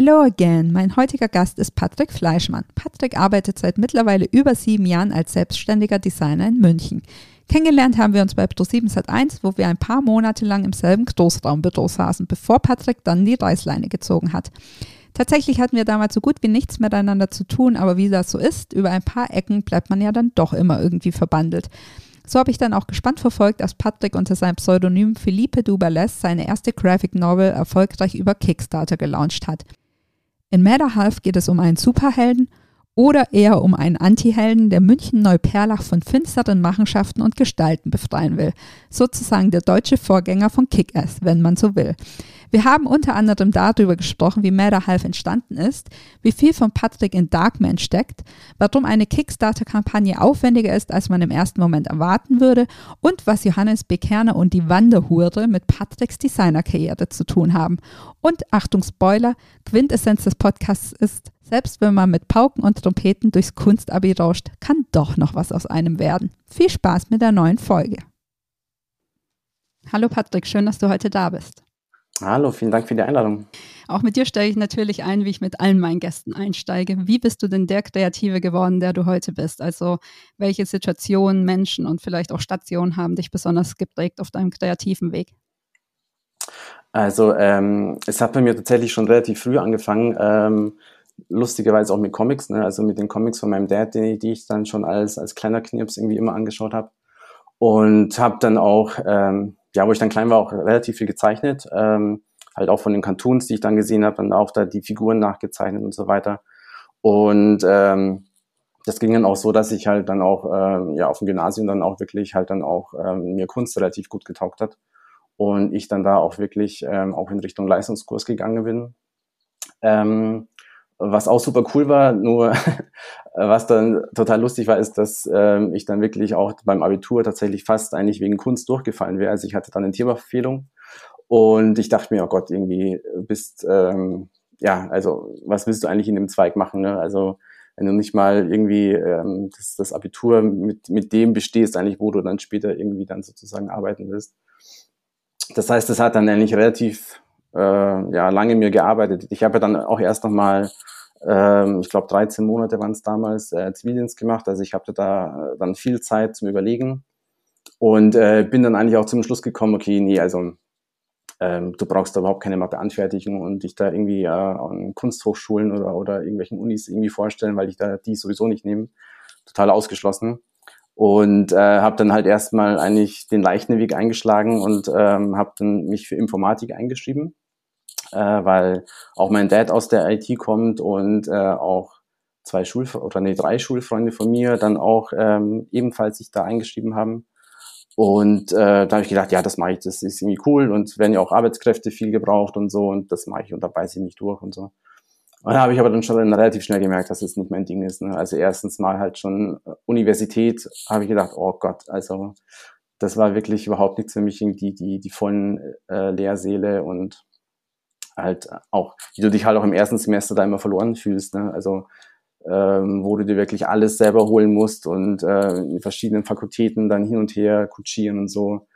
Hello again. Mein heutiger Gast ist Patrick Fleischmann. Patrick arbeitet seit mittlerweile über sieben Jahren als selbstständiger Designer in München. Kennengelernt haben wir uns bei Pro7 Sat1, wo wir ein paar Monate lang im selben Großraumbüro saßen, bevor Patrick dann die Reißleine gezogen hat. Tatsächlich hatten wir damals so gut wie nichts miteinander zu tun, aber wie das so ist, über ein paar Ecken bleibt man ja dann doch immer irgendwie verbandelt. So habe ich dann auch gespannt verfolgt, als Patrick unter seinem Pseudonym Philippe Dubales seine erste Graphic Novel erfolgreich über Kickstarter gelauncht hat. In Matter Half geht es um einen Superhelden oder eher um einen Antihelden, der München Neuperlach von finsteren Machenschaften und Gestalten befreien will. Sozusagen der deutsche Vorgänger von Kick-Ass, wenn man so will. Wir haben unter anderem darüber gesprochen, wie Matter Half entstanden ist, wie viel von Patrick in Darkman steckt, warum eine Kickstarter-Kampagne aufwendiger ist, als man im ersten Moment erwarten würde und was Johannes Bekerner und die Wanderhure mit Patricks Designerkarriere zu tun haben. Und Achtung Spoiler, Quintessenz des Podcasts ist, selbst wenn man mit Pauken und Trompeten durchs Kunstabi rauscht, kann doch noch was aus einem werden. Viel Spaß mit der neuen Folge. Hallo Patrick, schön, dass du heute da bist. Hallo, vielen Dank für die Einladung. Auch mit dir stelle ich natürlich ein, wie ich mit allen meinen Gästen einsteige. Wie bist du denn der Kreative geworden, der du heute bist? Also welche Situationen, Menschen und vielleicht auch Stationen haben dich besonders geprägt auf deinem kreativen Weg? Also ähm, es hat bei mir tatsächlich schon relativ früh angefangen. Ähm, lustigerweise auch mit Comics, ne? also mit den Comics von meinem Dad, die, die ich dann schon als, als kleiner Knirps irgendwie immer angeschaut habe. Und habe dann auch, ähm, ja, wo ich dann klein war, auch relativ viel gezeichnet. Ähm, halt auch von den Cartoons, die ich dann gesehen habe, dann auch da die Figuren nachgezeichnet und so weiter. Und ähm, das ging dann auch so, dass ich halt dann auch ähm, ja auf dem Gymnasium dann auch wirklich halt dann auch ähm, mir Kunst relativ gut getaugt hat und ich dann da auch wirklich ähm, auch in Richtung Leistungskurs gegangen bin. Ähm, was auch super cool war, nur was dann total lustig war, ist, dass ähm, ich dann wirklich auch beim Abitur tatsächlich fast eigentlich wegen Kunst durchgefallen wäre. Also ich hatte dann eine Themaverfehlung und ich dachte mir, oh Gott, irgendwie bist, ähm, ja, also was willst du eigentlich in dem Zweig machen? Ne? Also wenn du nicht mal irgendwie ähm, das, das Abitur mit, mit dem bestehst, eigentlich, wo du dann später irgendwie dann sozusagen arbeiten willst. Das heißt, das hat dann eigentlich relativ äh, ja, lange mir gearbeitet. Ich habe ja dann auch erst nochmal, ähm, ich glaube 13 Monate waren es damals, äh, Zivildienst gemacht. Also ich hatte da äh, dann viel Zeit zum Überlegen und äh, bin dann eigentlich auch zum Schluss gekommen, okay, nee, also ähm, du brauchst da überhaupt keine Matheanfertigung und dich da irgendwie äh, an Kunsthochschulen oder, oder irgendwelchen Unis irgendwie vorstellen, weil ich da die sowieso nicht nehme. Total ausgeschlossen und äh, habe dann halt erstmal eigentlich den leichten Weg eingeschlagen und ähm, habe dann mich für Informatik eingeschrieben, äh, weil auch mein Dad aus der IT kommt und äh, auch zwei Schul oder nee, drei Schulfreunde von mir dann auch ähm, ebenfalls sich da eingeschrieben haben. Und äh, da habe ich gedacht, ja, das mache ich, das ist irgendwie cool und werden ja auch Arbeitskräfte viel gebraucht und so und das mache ich und da beiße ich mich durch und so. Und da habe ich aber dann schon relativ schnell gemerkt, dass es nicht mein Ding ist. Ne? Also erstens mal halt schon äh, Universität, habe ich gedacht, oh Gott, also das war wirklich überhaupt nichts für mich, die, die, die vollen äh, Lehrsäle und halt auch, wie du dich halt auch im ersten Semester da immer verloren fühlst. Ne? Also ähm, wo du dir wirklich alles selber holen musst und äh, in verschiedenen Fakultäten dann hin und her kutschieren und so.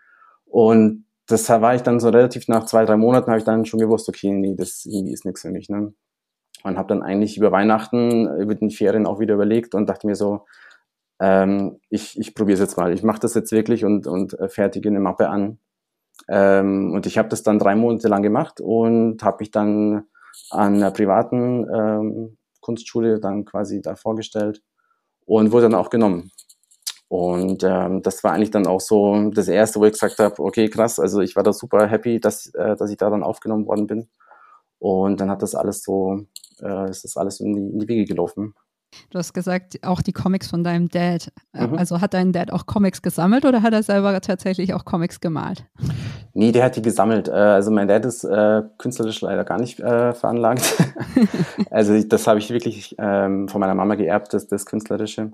Und das war ich dann so relativ nach zwei, drei Monaten, habe ich dann schon gewusst, okay, nee, das irgendwie ist nichts für mich. Ne? und habe dann eigentlich über Weihnachten, über den Ferien auch wieder überlegt und dachte mir so, ähm, ich, ich probiere es jetzt mal. Ich mache das jetzt wirklich und, und äh, fertige eine Mappe an. Ähm, und ich habe das dann drei Monate lang gemacht und habe mich dann an einer privaten ähm, Kunstschule dann quasi da vorgestellt und wurde dann auch genommen. Und ähm, das war eigentlich dann auch so das erste, wo ich gesagt habe, okay, krass, also ich war da super happy, dass, äh, dass ich da dann aufgenommen worden bin. Und dann hat das alles so äh, ist das alles in die, in die Wege gelaufen. Du hast gesagt, auch die Comics von deinem Dad. Mhm. Also hat dein Dad auch Comics gesammelt oder hat er selber tatsächlich auch Comics gemalt? Nee, der hat die gesammelt. Äh, also mein Dad ist äh, künstlerisch leider gar nicht äh, veranlagt. also das habe ich wirklich ähm, von meiner Mama geerbt, das, das Künstlerische.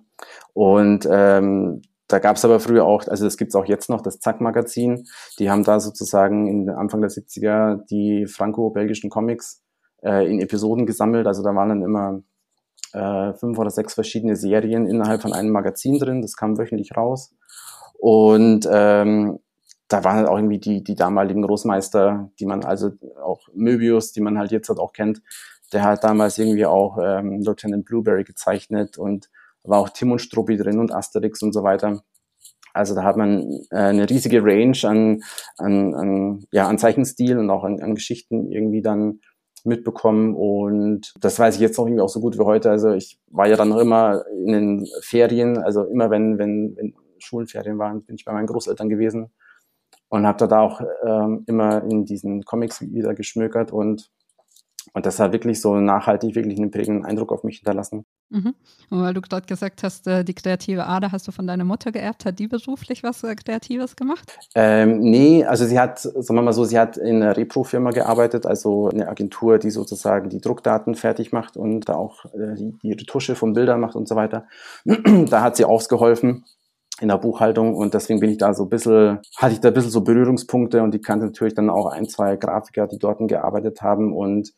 Und ähm, da gab es aber früher auch, also das gibt es auch jetzt noch, das Zack-Magazin. Die haben da sozusagen in Anfang der 70er die franco-belgischen Comics äh, in Episoden gesammelt. Also da waren dann immer äh, fünf oder sechs verschiedene Serien innerhalb von einem Magazin drin. Das kam wöchentlich raus. Und ähm, da waren halt auch irgendwie die, die damaligen Großmeister, die man also auch Möbius, die man halt jetzt halt auch kennt, der hat damals irgendwie auch ähm, Lieutenant Blueberry gezeichnet und war auch Tim und Struppi drin und Asterix und so weiter. Also da hat man äh, eine riesige Range an, an, an, ja, an Zeichenstil und auch an, an Geschichten irgendwie dann mitbekommen und das weiß ich jetzt noch irgendwie auch so gut wie heute. Also ich war ja dann noch immer in den Ferien, also immer wenn, wenn, wenn Schulenferien waren, bin ich bei meinen Großeltern gewesen und habe da auch ähm, immer in diesen Comics wieder geschmökert und und das hat wirklich so nachhaltig, wirklich einen prägenden Eindruck auf mich hinterlassen. Mhm. Und weil du gerade gesagt hast, äh, die kreative Ader hast du von deiner Mutter geerbt, hat die beruflich was äh, Kreatives gemacht? Ähm, nee, also sie hat, sagen wir mal so, sie hat in einer Repro-Firma gearbeitet, also eine Agentur, die sozusagen die Druckdaten fertig macht und da auch äh, die, die Retusche von Bildern macht und so weiter. da hat sie ausgeholfen in der Buchhaltung und deswegen bin ich da so ein bisschen, hatte ich da ein bisschen so Berührungspunkte und die kannte natürlich dann auch ein, zwei Grafiker, die dort gearbeitet haben und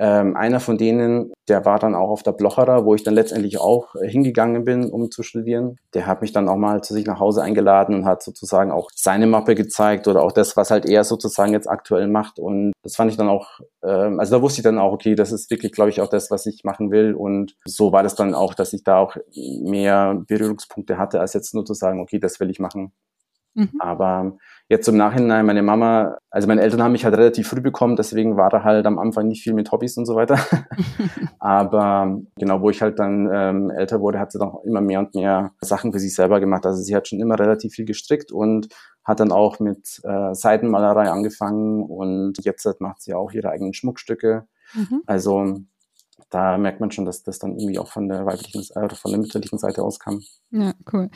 ähm, einer von denen, der war dann auch auf der Blocherer, wo ich dann letztendlich auch äh, hingegangen bin, um zu studieren. Der hat mich dann auch mal zu sich nach Hause eingeladen und hat sozusagen auch seine Mappe gezeigt oder auch das, was halt er sozusagen jetzt aktuell macht. Und das fand ich dann auch, ähm, also da wusste ich dann auch, okay, das ist wirklich, glaube ich, auch das, was ich machen will. Und so war das dann auch, dass ich da auch mehr Berührungspunkte hatte, als jetzt nur zu sagen, okay, das will ich machen. Mhm. Aber Jetzt im Nachhinein, meine Mama, also meine Eltern haben mich halt relativ früh bekommen, deswegen war da halt am Anfang nicht viel mit Hobbys und so weiter. Aber genau, wo ich halt dann ähm, älter wurde, hat sie dann auch immer mehr und mehr Sachen für sich selber gemacht. Also sie hat schon immer relativ viel gestrickt und hat dann auch mit äh, Seitenmalerei angefangen und jetzt macht sie auch ihre eigenen Schmuckstücke. Mhm. Also da merkt man schon, dass das dann irgendwie auch von der weiblichen, äh, von der mütterlichen Seite aus kam. Ja, cool.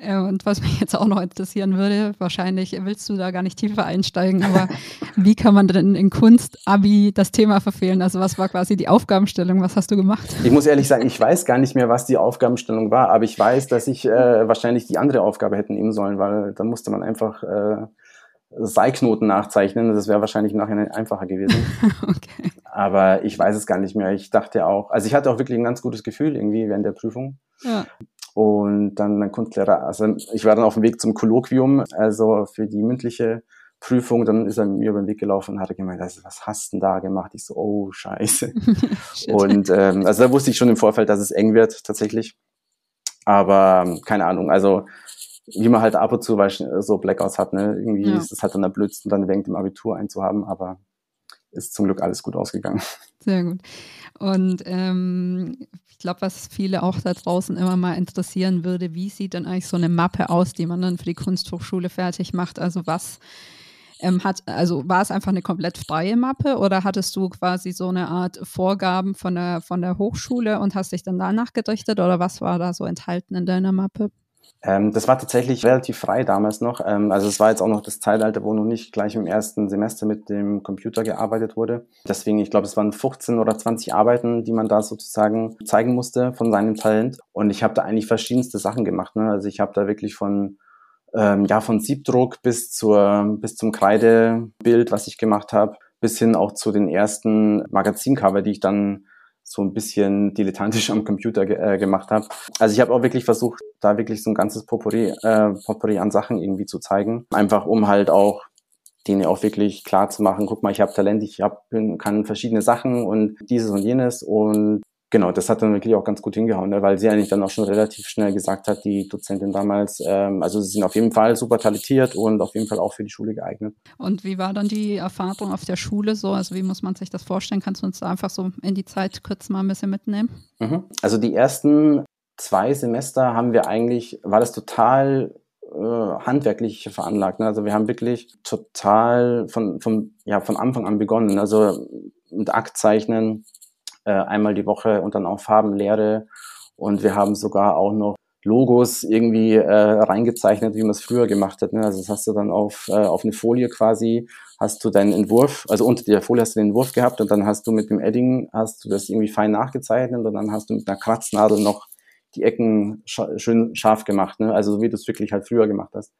Äh, und was mich jetzt auch noch interessieren würde, wahrscheinlich willst du da gar nicht tiefer einsteigen, aber wie kann man denn in Kunst, Abi das Thema verfehlen? Also was war quasi die Aufgabenstellung? Was hast du gemacht? Ich muss ehrlich sagen, ich weiß gar nicht mehr, was die Aufgabenstellung war, aber ich weiß, dass ich äh, wahrscheinlich die andere Aufgabe hätte nehmen sollen, weil da musste man einfach äh, Seilknoten nachzeichnen. Das wäre wahrscheinlich nachher einfacher gewesen. okay. Aber ich weiß es gar nicht mehr. Ich dachte auch, also ich hatte auch wirklich ein ganz gutes Gefühl irgendwie während der Prüfung. Ja. Und dann mein Kunstlehrer, also ich war dann auf dem Weg zum Kolloquium, also für die mündliche Prüfung, dann ist er mir über den Weg gelaufen und hat gemeint, also, was hast du denn da gemacht? Ich so, oh, scheiße. und ähm, also da wusste ich schon im Vorfeld, dass es eng wird tatsächlich. Aber keine Ahnung, also wie man halt ab und zu so Blackouts hat, ne? Irgendwie ja. ist es halt dann der Blödsten, dann während dem Abitur einzuhaben, aber ist zum Glück alles gut ausgegangen. Sehr gut. Und ähm, ich glaube, was viele auch da draußen immer mal interessieren würde, wie sieht denn eigentlich so eine Mappe aus, die man dann für die Kunsthochschule fertig macht? Also was ähm, hat, also war es einfach eine komplett freie Mappe oder hattest du quasi so eine Art Vorgaben von der, von der Hochschule und hast dich dann danach gerichtet oder was war da so enthalten in deiner Mappe? Ähm, das war tatsächlich relativ frei damals noch. Ähm, also es war jetzt auch noch das Zeitalter, wo noch nicht gleich im ersten Semester mit dem Computer gearbeitet wurde. Deswegen, ich glaube, es waren 15 oder 20 Arbeiten, die man da sozusagen zeigen musste von seinem Talent. Und ich habe da eigentlich verschiedenste Sachen gemacht. Ne? Also ich habe da wirklich von ähm, ja von Siebdruck bis zur bis zum Kreidebild, was ich gemacht habe, bis hin auch zu den ersten Magazincover, die ich dann so ein bisschen dilettantisch am Computer ge äh, gemacht habe. Also ich habe auch wirklich versucht, da wirklich so ein ganzes Potpourri, äh, Potpourri an Sachen irgendwie zu zeigen. Einfach um halt auch denen auch wirklich klar zu machen, guck mal, ich habe Talent, ich hab, kann verschiedene Sachen und dieses und jenes und genau, das hat dann wirklich auch ganz gut hingehauen, ne? weil sie eigentlich dann auch schon relativ schnell gesagt hat, die Dozentin damals, ähm, also sie sind auf jeden Fall super talentiert und auf jeden Fall auch für die Schule geeignet. Und wie war dann die Erfahrung auf der Schule so? Also wie muss man sich das vorstellen? Kannst du uns da einfach so in die Zeit kurz mal ein bisschen mitnehmen? Mhm. Also die ersten zwei Semester haben wir eigentlich, war das total äh, handwerklich veranlagt. Ne? Also wir haben wirklich total von, von, ja, von Anfang an begonnen. Also mit Aktzeichnen, äh, einmal die Woche und dann auch Farbenlehre Und wir haben sogar auch noch Logos irgendwie äh, reingezeichnet, wie man es früher gemacht hat. Ne? Also das hast du dann auf, äh, auf eine Folie quasi, hast du deinen Entwurf, also unter der Folie hast du den Entwurf gehabt und dann hast du mit dem Edding, hast du das irgendwie fein nachgezeichnet und dann hast du mit einer Kratznadel noch die Ecken sch schön scharf gemacht, ne? also so wie du es wirklich halt früher gemacht hast.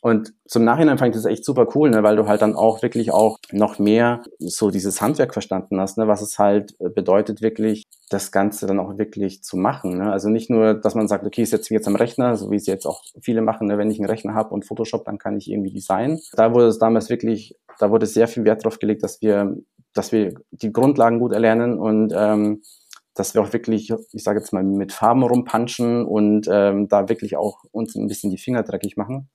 Und zum Nachhinein fand ich das echt super cool, ne, weil du halt dann auch wirklich auch noch mehr so dieses Handwerk verstanden hast, ne, was es halt bedeutet, wirklich das Ganze dann auch wirklich zu machen. Ne? Also nicht nur, dass man sagt, okay, ich setze mich jetzt am Rechner, so wie es jetzt auch viele machen, ne? wenn ich einen Rechner habe und Photoshop, dann kann ich irgendwie designen. Da wurde es damals wirklich, da wurde sehr viel Wert drauf gelegt, dass wir, dass wir die Grundlagen gut erlernen und ähm, dass wir auch wirklich, ich sage jetzt mal, mit Farben rumpanschen und ähm, da wirklich auch uns ein bisschen die Finger dreckig machen.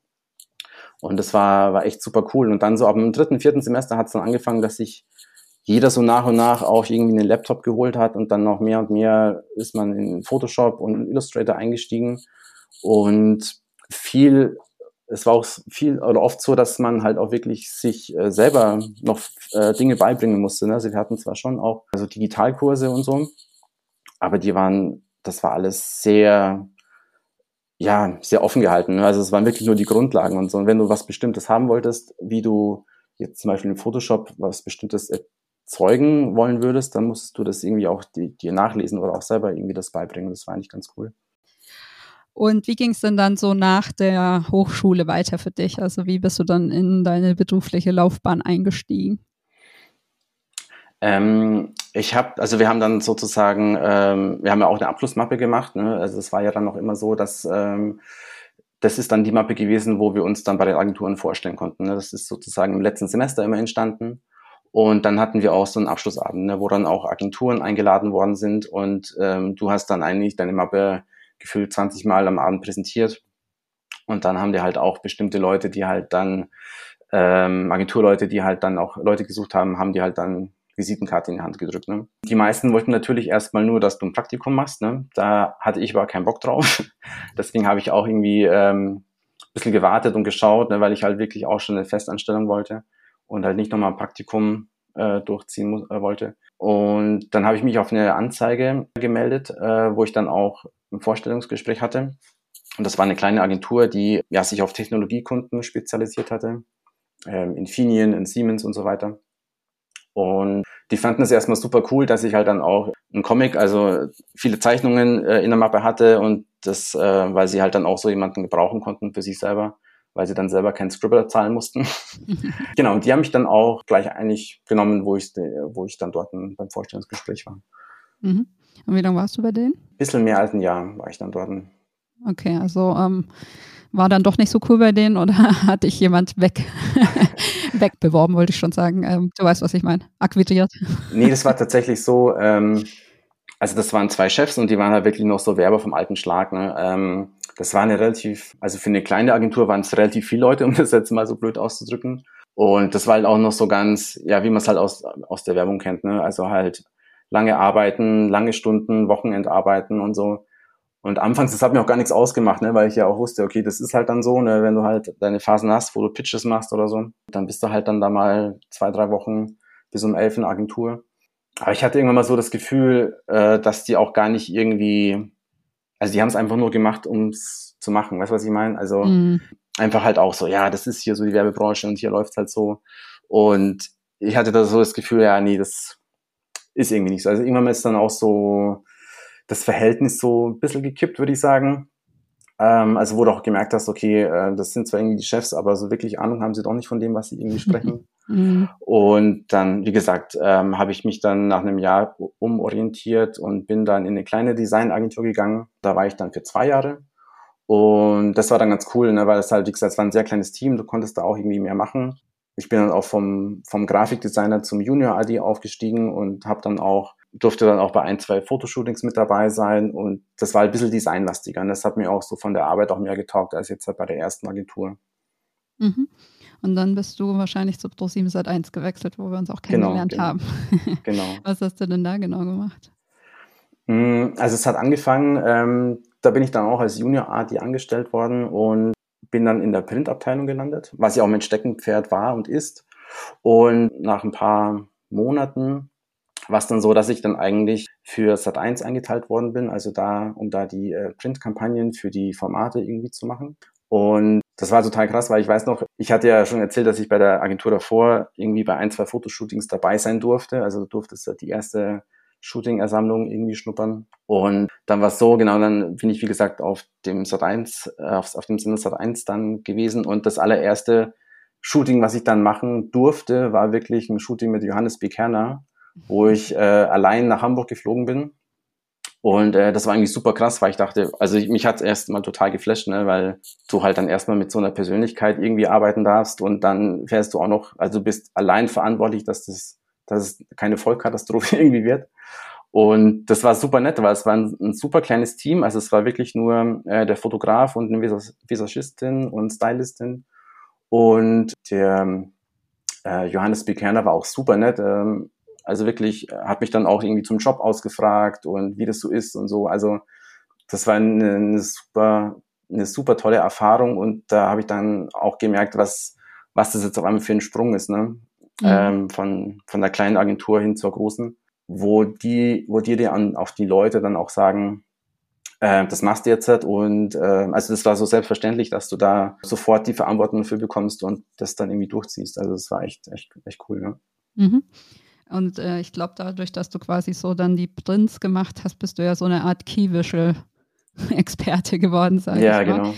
Und das war, war echt super cool. Und dann so ab dem dritten, vierten Semester hat es dann angefangen, dass sich jeder so nach und nach auch irgendwie einen Laptop geholt hat und dann noch mehr und mehr ist man in Photoshop und Illustrator eingestiegen. Und viel, es war auch viel oder oft so, dass man halt auch wirklich sich äh, selber noch äh, Dinge beibringen musste. Ne? Also wir hatten zwar schon auch also Digitalkurse und so, aber die waren, das war alles sehr ja, sehr offen gehalten. Ne? Also es waren wirklich nur die Grundlagen und so. Und wenn du was Bestimmtes haben wolltest, wie du jetzt zum Beispiel im Photoshop was Bestimmtes erzeugen wollen würdest, dann musstest du das irgendwie auch dir nachlesen oder auch selber irgendwie das beibringen. Das war eigentlich ganz cool. Und wie ging es denn dann so nach der Hochschule weiter für dich? Also wie bist du dann in deine berufliche Laufbahn eingestiegen? Ähm, ich habe, also wir haben dann sozusagen, ähm, wir haben ja auch eine Abschlussmappe gemacht. Ne? Also es war ja dann noch immer so, dass ähm, das ist dann die Mappe gewesen, wo wir uns dann bei den Agenturen vorstellen konnten. Ne? Das ist sozusagen im letzten Semester immer entstanden. Und dann hatten wir auch so einen Abschlussabend, ne, wo dann auch Agenturen eingeladen worden sind und ähm, du hast dann eigentlich deine Mappe gefühlt 20 Mal am Abend präsentiert. Und dann haben wir halt auch bestimmte Leute, die halt dann, ähm, Agenturleute, die halt dann auch Leute gesucht haben, haben die halt dann Visitenkarte in die Hand gedrückt. Ne? Die meisten wollten natürlich erstmal nur, dass du ein Praktikum machst. Ne? Da hatte ich aber keinen Bock drauf. Deswegen habe ich auch irgendwie ähm, ein bisschen gewartet und geschaut, ne, weil ich halt wirklich auch schon eine Festanstellung wollte und halt nicht nochmal ein Praktikum äh, durchziehen äh, wollte. Und dann habe ich mich auf eine Anzeige gemeldet, äh, wo ich dann auch ein Vorstellungsgespräch hatte. Und das war eine kleine Agentur, die ja, sich auf Technologiekunden spezialisiert hatte. Ähm, Infineon, in Siemens und so weiter. Und die fanden es erstmal super cool, dass ich halt dann auch ein Comic, also viele Zeichnungen äh, in der Mappe hatte und das, äh, weil sie halt dann auch so jemanden gebrauchen konnten für sich selber, weil sie dann selber keinen Scribbler zahlen mussten. genau, und die haben mich dann auch gleich eigentlich genommen, wo ich, wo ich dann dort beim Vorstellungsgespräch war. Mhm. Und wie lange warst du bei denen? Ein bisschen mehr als ein Jahr war ich dann dort. Okay, also ähm, war dann doch nicht so cool bei denen oder hat dich jemand weg, wegbeworben, wollte ich schon sagen. Ähm, du weißt, was ich meine. Akquiriert. Nee, das war tatsächlich so, ähm, also das waren zwei Chefs und die waren halt wirklich noch so Werber vom alten Schlag. Ne? Ähm, das war eine relativ, also für eine kleine Agentur waren es relativ viele Leute, um das jetzt mal so blöd auszudrücken. Und das war halt auch noch so ganz, ja, wie man es halt aus, aus der Werbung kennt, ne? Also halt lange arbeiten, lange Stunden, Wochenendarbeiten und so. Und anfangs, das hat mir auch gar nichts ausgemacht, ne, weil ich ja auch wusste, okay, das ist halt dann so, ne, wenn du halt deine Phasen hast, wo du Pitches machst oder so, dann bist du halt dann da mal zwei, drei Wochen bis um elf in der Agentur. Aber ich hatte irgendwann mal so das Gefühl, äh, dass die auch gar nicht irgendwie, also die haben es einfach nur gemacht, ums zu machen, weißt du, was ich meine? Also mhm. einfach halt auch so, ja, das ist hier so die Werbebranche und hier läuft's halt so. Und ich hatte da so das Gefühl, ja, nee, das ist irgendwie nicht so. Also irgendwann ist dann auch so, das Verhältnis so ein bisschen gekippt, würde ich sagen. Ähm, also wo du auch gemerkt hast, okay, äh, das sind zwar irgendwie die Chefs, aber so wirklich Ahnung haben sie doch nicht von dem, was sie irgendwie sprechen. Mhm. Und dann, wie gesagt, ähm, habe ich mich dann nach einem Jahr umorientiert und bin dann in eine kleine Designagentur gegangen. Da war ich dann für zwei Jahre. Und das war dann ganz cool, ne, weil es halt, wie gesagt, es war ein sehr kleines Team, du konntest da auch irgendwie mehr machen. Ich bin dann auch vom, vom Grafikdesigner zum Junior AD aufgestiegen und habe dann auch durfte dann auch bei ein, zwei Fotoshootings mit dabei sein und das war ein bisschen designlastiger. Und das hat mir auch so von der Arbeit auch mehr getaugt als jetzt halt bei der ersten Agentur. Mhm. Und dann bist du wahrscheinlich zu Pro7 Sat 1 gewechselt, wo wir uns auch genau, kennengelernt genau, haben. genau. Was hast du denn da genau gemacht? Mm, also es hat angefangen, ähm, da bin ich dann auch als Junior Arti angestellt worden und bin dann in der Printabteilung gelandet, was ja auch mein Steckenpferd war und ist. Und nach ein paar Monaten was dann so, dass ich dann eigentlich für Sat1 eingeteilt worden bin, also da, um da die äh, Printkampagnen für die Formate irgendwie zu machen. Und das war total krass, weil ich weiß noch, ich hatte ja schon erzählt, dass ich bei der Agentur davor irgendwie bei ein, zwei Fotoshootings dabei sein durfte. Also du durftest die erste Shooting-Ersammlung irgendwie schnuppern. Und dann war es so, genau, dann bin ich, wie gesagt, auf dem Sat 1, äh, auf, auf dem Sender Sat 1 dann gewesen. Und das allererste Shooting, was ich dann machen durfte, war wirklich ein Shooting mit Johannes B. Kerner, wo ich äh, allein nach Hamburg geflogen bin. Und äh, das war eigentlich super krass, weil ich dachte, also ich, mich hat es erst mal total geflasht, ne, weil du halt dann erstmal mit so einer Persönlichkeit irgendwie arbeiten darfst und dann fährst du auch noch, also du bist allein verantwortlich, dass das, dass es keine Vollkatastrophe irgendwie wird. Und das war super nett, weil es war ein, ein super kleines Team. Also es war wirklich nur äh, der Fotograf und eine Visagistin und Stylistin. Und der äh, Johannes Bikerner war auch super nett. Ähm, also wirklich äh, hat mich dann auch irgendwie zum Job ausgefragt und wie das so ist und so. Also das war eine, eine super, eine super tolle Erfahrung und da habe ich dann auch gemerkt, was, was das jetzt auf einmal für ein Sprung ist, ne? Mhm. Ähm, von, von der kleinen Agentur hin zur großen, wo die, wo dir dann auch die Leute dann auch sagen, äh, das machst du jetzt halt und äh, also das war so selbstverständlich, dass du da sofort die Verantwortung dafür bekommst und das dann irgendwie durchziehst. Also das war echt, echt, echt cool, ne? Mhm. Und äh, ich glaube, dadurch, dass du quasi so dann die Prints gemacht hast, bist du ja so eine Art Key-Visual-Experte geworden, sag ja, ich mal. genau.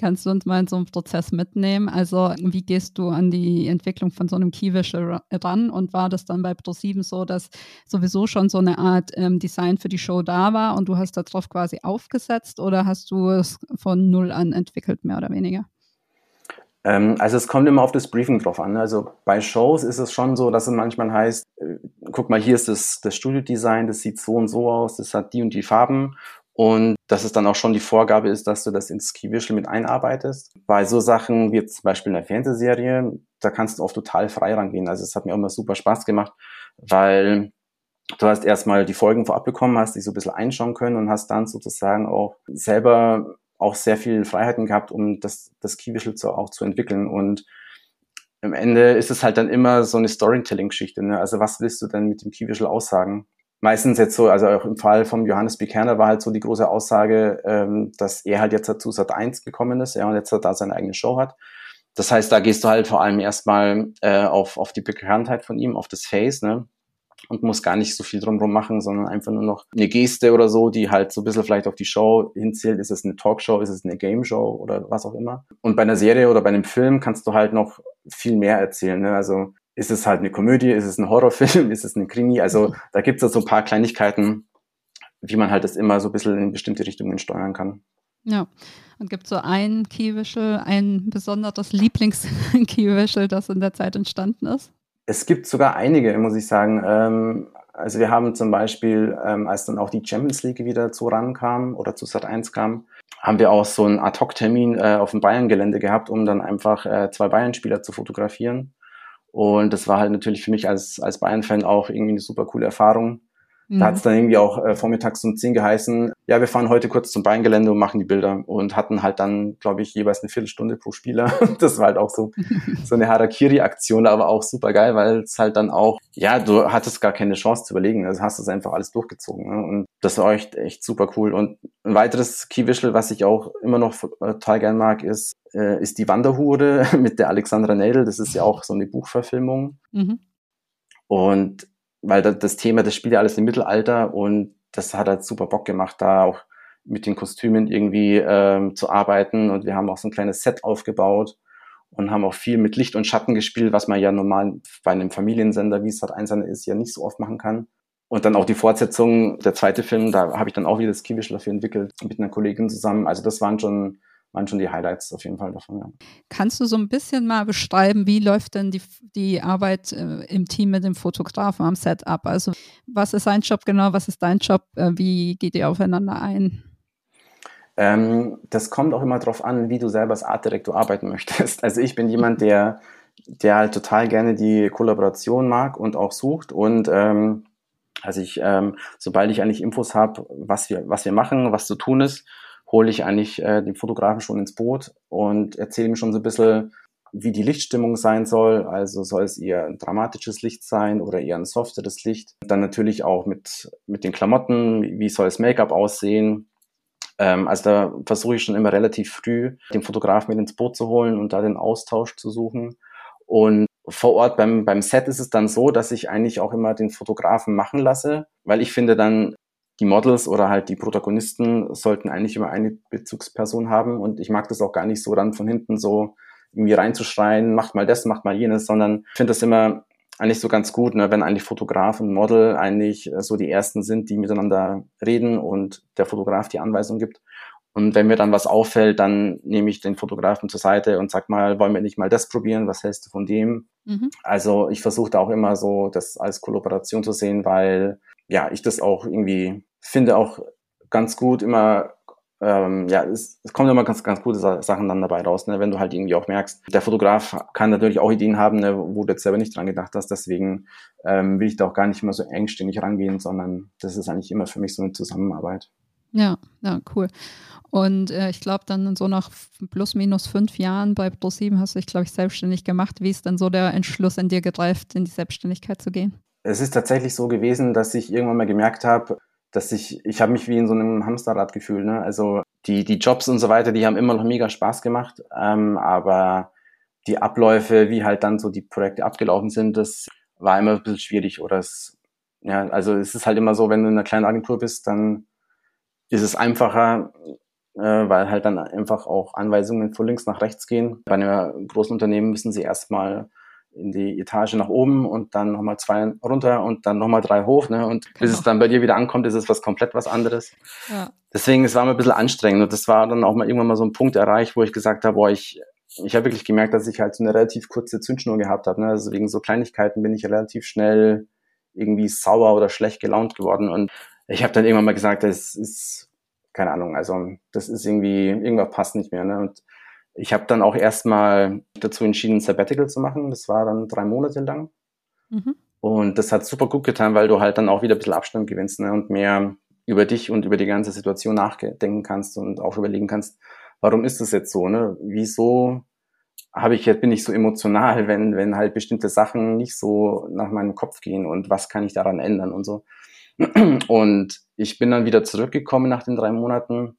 Kannst du uns mal in so einen Prozess mitnehmen? Also, wie gehst du an die Entwicklung von so einem Key-Visual ran? Und war das dann bei Pro7 so, dass sowieso schon so eine Art ähm, Design für die Show da war und du hast darauf quasi aufgesetzt oder hast du es von null an entwickelt, mehr oder weniger? Ähm, also es kommt immer auf das Briefing drauf an. Also bei Shows ist es schon so, dass es manchmal heißt, äh, guck mal, hier ist das, das Studiodesign, das sieht so und so aus, das hat die und die Farben. Und dass es dann auch schon die Vorgabe ist, dass du das ins Key mit einarbeitest. Bei so Sachen wie zum Beispiel in der Fernsehserie, da kannst du oft total frei rangehen. Also es hat mir auch immer super Spaß gemacht, weil du hast erstmal die Folgen vorab bekommen, hast dich so ein bisschen einschauen können und hast dann sozusagen auch selber auch sehr viel Freiheiten gehabt, um das, das Keyvisual zu, auch zu entwickeln. Und am Ende ist es halt dann immer so eine Storytelling-Geschichte. Ne? Also was willst du denn mit dem Keyvisual aussagen? Meistens jetzt so, also auch im Fall vom Johannes B. Kerner war halt so die große Aussage, ähm, dass er halt jetzt dazu Sat 1 gekommen ist, ja, und jetzt da seine eigene Show hat. Das heißt, da gehst du halt vor allem erstmal äh, auf, auf die Bekanntheit von ihm, auf das Face, ne? Und muss gar nicht so viel drumherum machen, sondern einfach nur noch eine Geste oder so, die halt so ein bisschen vielleicht auf die Show hinzählt. Ist es eine Talkshow, ist es eine Game Show oder was auch immer. Und bei einer Serie oder bei einem Film kannst du halt noch viel mehr erzählen. Ne? Also ist es halt eine Komödie, ist es ein Horrorfilm, ist es ein Krimi? Also da gibt es so ein paar Kleinigkeiten, wie man halt das immer so ein bisschen in bestimmte Richtungen steuern kann. Ja, und gibt es so ein Key-Visual, ein besonderes Lieblings-Key-Visual, das in der Zeit entstanden ist? Es gibt sogar einige, muss ich sagen. Ähm, also wir haben zum Beispiel, ähm, als dann auch die Champions League wieder zu RAN kam oder zu Sat 1 kam, haben wir auch so einen Ad-Hoc-Termin äh, auf dem Bayern-Gelände gehabt, um dann einfach äh, zwei Bayern-Spieler zu fotografieren. Und das war halt natürlich für mich als, als Bayern-Fan auch irgendwie eine super coole Erfahrung. Da mhm. hat es dann irgendwie auch äh, vormittags um 10 geheißen, ja, wir fahren heute kurz zum Beingelände und machen die Bilder und hatten halt dann, glaube ich, jeweils eine Viertelstunde pro Spieler. das war halt auch so, so eine Harakiri-Aktion, aber auch super geil, weil es halt dann auch, ja, du hattest gar keine Chance zu überlegen, also hast du es einfach alles durchgezogen. Ne? Und das war echt, echt super cool. Und ein weiteres Key-Visual, was ich auch immer noch äh, total gern mag, ist, äh, ist die Wanderhure mit der Alexandra Nadel. Das ist ja auch so eine Buchverfilmung. Mhm. Und weil das Thema, das spielt ja alles im Mittelalter und das hat halt super Bock gemacht, da auch mit den Kostümen irgendwie ähm, zu arbeiten und wir haben auch so ein kleines Set aufgebaut und haben auch viel mit Licht und Schatten gespielt, was man ja normal bei einem Familiensender, wie es halt einsam ist, ja nicht so oft machen kann. Und dann auch die Fortsetzung, der zweite Film, da habe ich dann auch wieder das Keyvisual dafür entwickelt, mit einer Kollegin zusammen. Also das waren schon waren schon die Highlights auf jeden Fall davon. Ja. Kannst du so ein bisschen mal beschreiben, wie läuft denn die, die Arbeit äh, im Team mit dem Fotografen am Setup? Also was ist sein Job genau, was ist dein Job, äh, wie geht ihr aufeinander ein? Ähm, das kommt auch immer darauf an, wie du selber als Artdirektor arbeiten möchtest. Also ich bin jemand, der, der halt total gerne die Kollaboration mag und auch sucht und ähm, also ich, ähm, sobald ich eigentlich Infos habe, was wir, was wir machen, was zu tun ist, hole ich eigentlich äh, den Fotografen schon ins Boot und erzähle ihm schon so ein bisschen, wie die Lichtstimmung sein soll. Also soll es eher ein dramatisches Licht sein oder eher ein softeres Licht. Dann natürlich auch mit, mit den Klamotten, wie soll das Make-up aussehen. Ähm, also da versuche ich schon immer relativ früh, den Fotografen mit ins Boot zu holen und da den Austausch zu suchen. Und vor Ort beim, beim Set ist es dann so, dass ich eigentlich auch immer den Fotografen machen lasse, weil ich finde dann, die Models oder halt die Protagonisten sollten eigentlich immer eine Bezugsperson haben und ich mag das auch gar nicht so dann von hinten so irgendwie reinzuschreien, macht mal das, macht mal jenes, sondern ich finde das immer eigentlich so ganz gut, ne, wenn eigentlich Fotograf und Model eigentlich äh, so die ersten sind, die miteinander reden und der Fotograf die Anweisung gibt. Und wenn mir dann was auffällt, dann nehme ich den Fotografen zur Seite und sag mal, wollen wir nicht mal das probieren? Was hältst du von dem? Mhm. Also ich versuche da auch immer so das als Kollaboration zu sehen, weil ja, ich das auch irgendwie finde auch ganz gut immer ähm, ja, es, es kommen immer ganz, ganz gute Sachen dann dabei raus, ne? wenn du halt irgendwie auch merkst, der Fotograf kann natürlich auch Ideen haben, ne, wo du jetzt selber nicht dran gedacht hast. Deswegen ähm, will ich da auch gar nicht immer so engständig rangehen, sondern das ist eigentlich immer für mich so eine Zusammenarbeit. Ja, ja, cool. Und äh, ich glaube, dann so nach plus minus fünf Jahren bei Pro7 hast du dich, glaube ich, selbstständig gemacht. Wie ist dann so der Entschluss in dir gereift, in die Selbstständigkeit zu gehen? Es ist tatsächlich so gewesen, dass ich irgendwann mal gemerkt habe, dass ich, ich habe mich wie in so einem Hamsterrad gefühlt. Ne? Also die, die Jobs und so weiter, die haben immer noch mega Spaß gemacht, ähm, aber die Abläufe, wie halt dann so die Projekte abgelaufen sind, das war immer ein bisschen schwierig. Oder es, ja, also es ist halt immer so, wenn du in einer kleinen Agentur bist, dann ist es einfacher, äh, weil halt dann einfach auch Anweisungen von links nach rechts gehen. Bei einem großen Unternehmen müssen sie erstmal in die Etage nach oben und dann nochmal zwei runter und dann nochmal drei hoch. Ne? Und genau. bis es dann bei dir wieder ankommt, ist es was komplett was anderes. Ja. Deswegen, es war mir ein bisschen anstrengend und das war dann auch mal irgendwann mal so ein Punkt erreicht, wo ich gesagt habe, boah, ich, ich habe wirklich gemerkt, dass ich halt so eine relativ kurze Zündschnur gehabt habe. Ne? Also wegen so Kleinigkeiten bin ich relativ schnell irgendwie sauer oder schlecht gelaunt geworden und ich habe dann irgendwann mal gesagt, das ist, keine Ahnung, also das ist irgendwie, irgendwas passt nicht mehr. Ne? Und ich habe dann auch erstmal dazu entschieden, ein Sabbatical zu machen. Das war dann drei Monate lang. Mhm. Und das hat super gut getan, weil du halt dann auch wieder ein bisschen Abstand gewinnst ne? und mehr über dich und über die ganze Situation nachdenken kannst und auch überlegen kannst, warum ist das jetzt so? Ne? Wieso habe ich jetzt bin ich so emotional, wenn wenn halt bestimmte Sachen nicht so nach meinem Kopf gehen und was kann ich daran ändern und so. Und ich bin dann wieder zurückgekommen nach den drei Monaten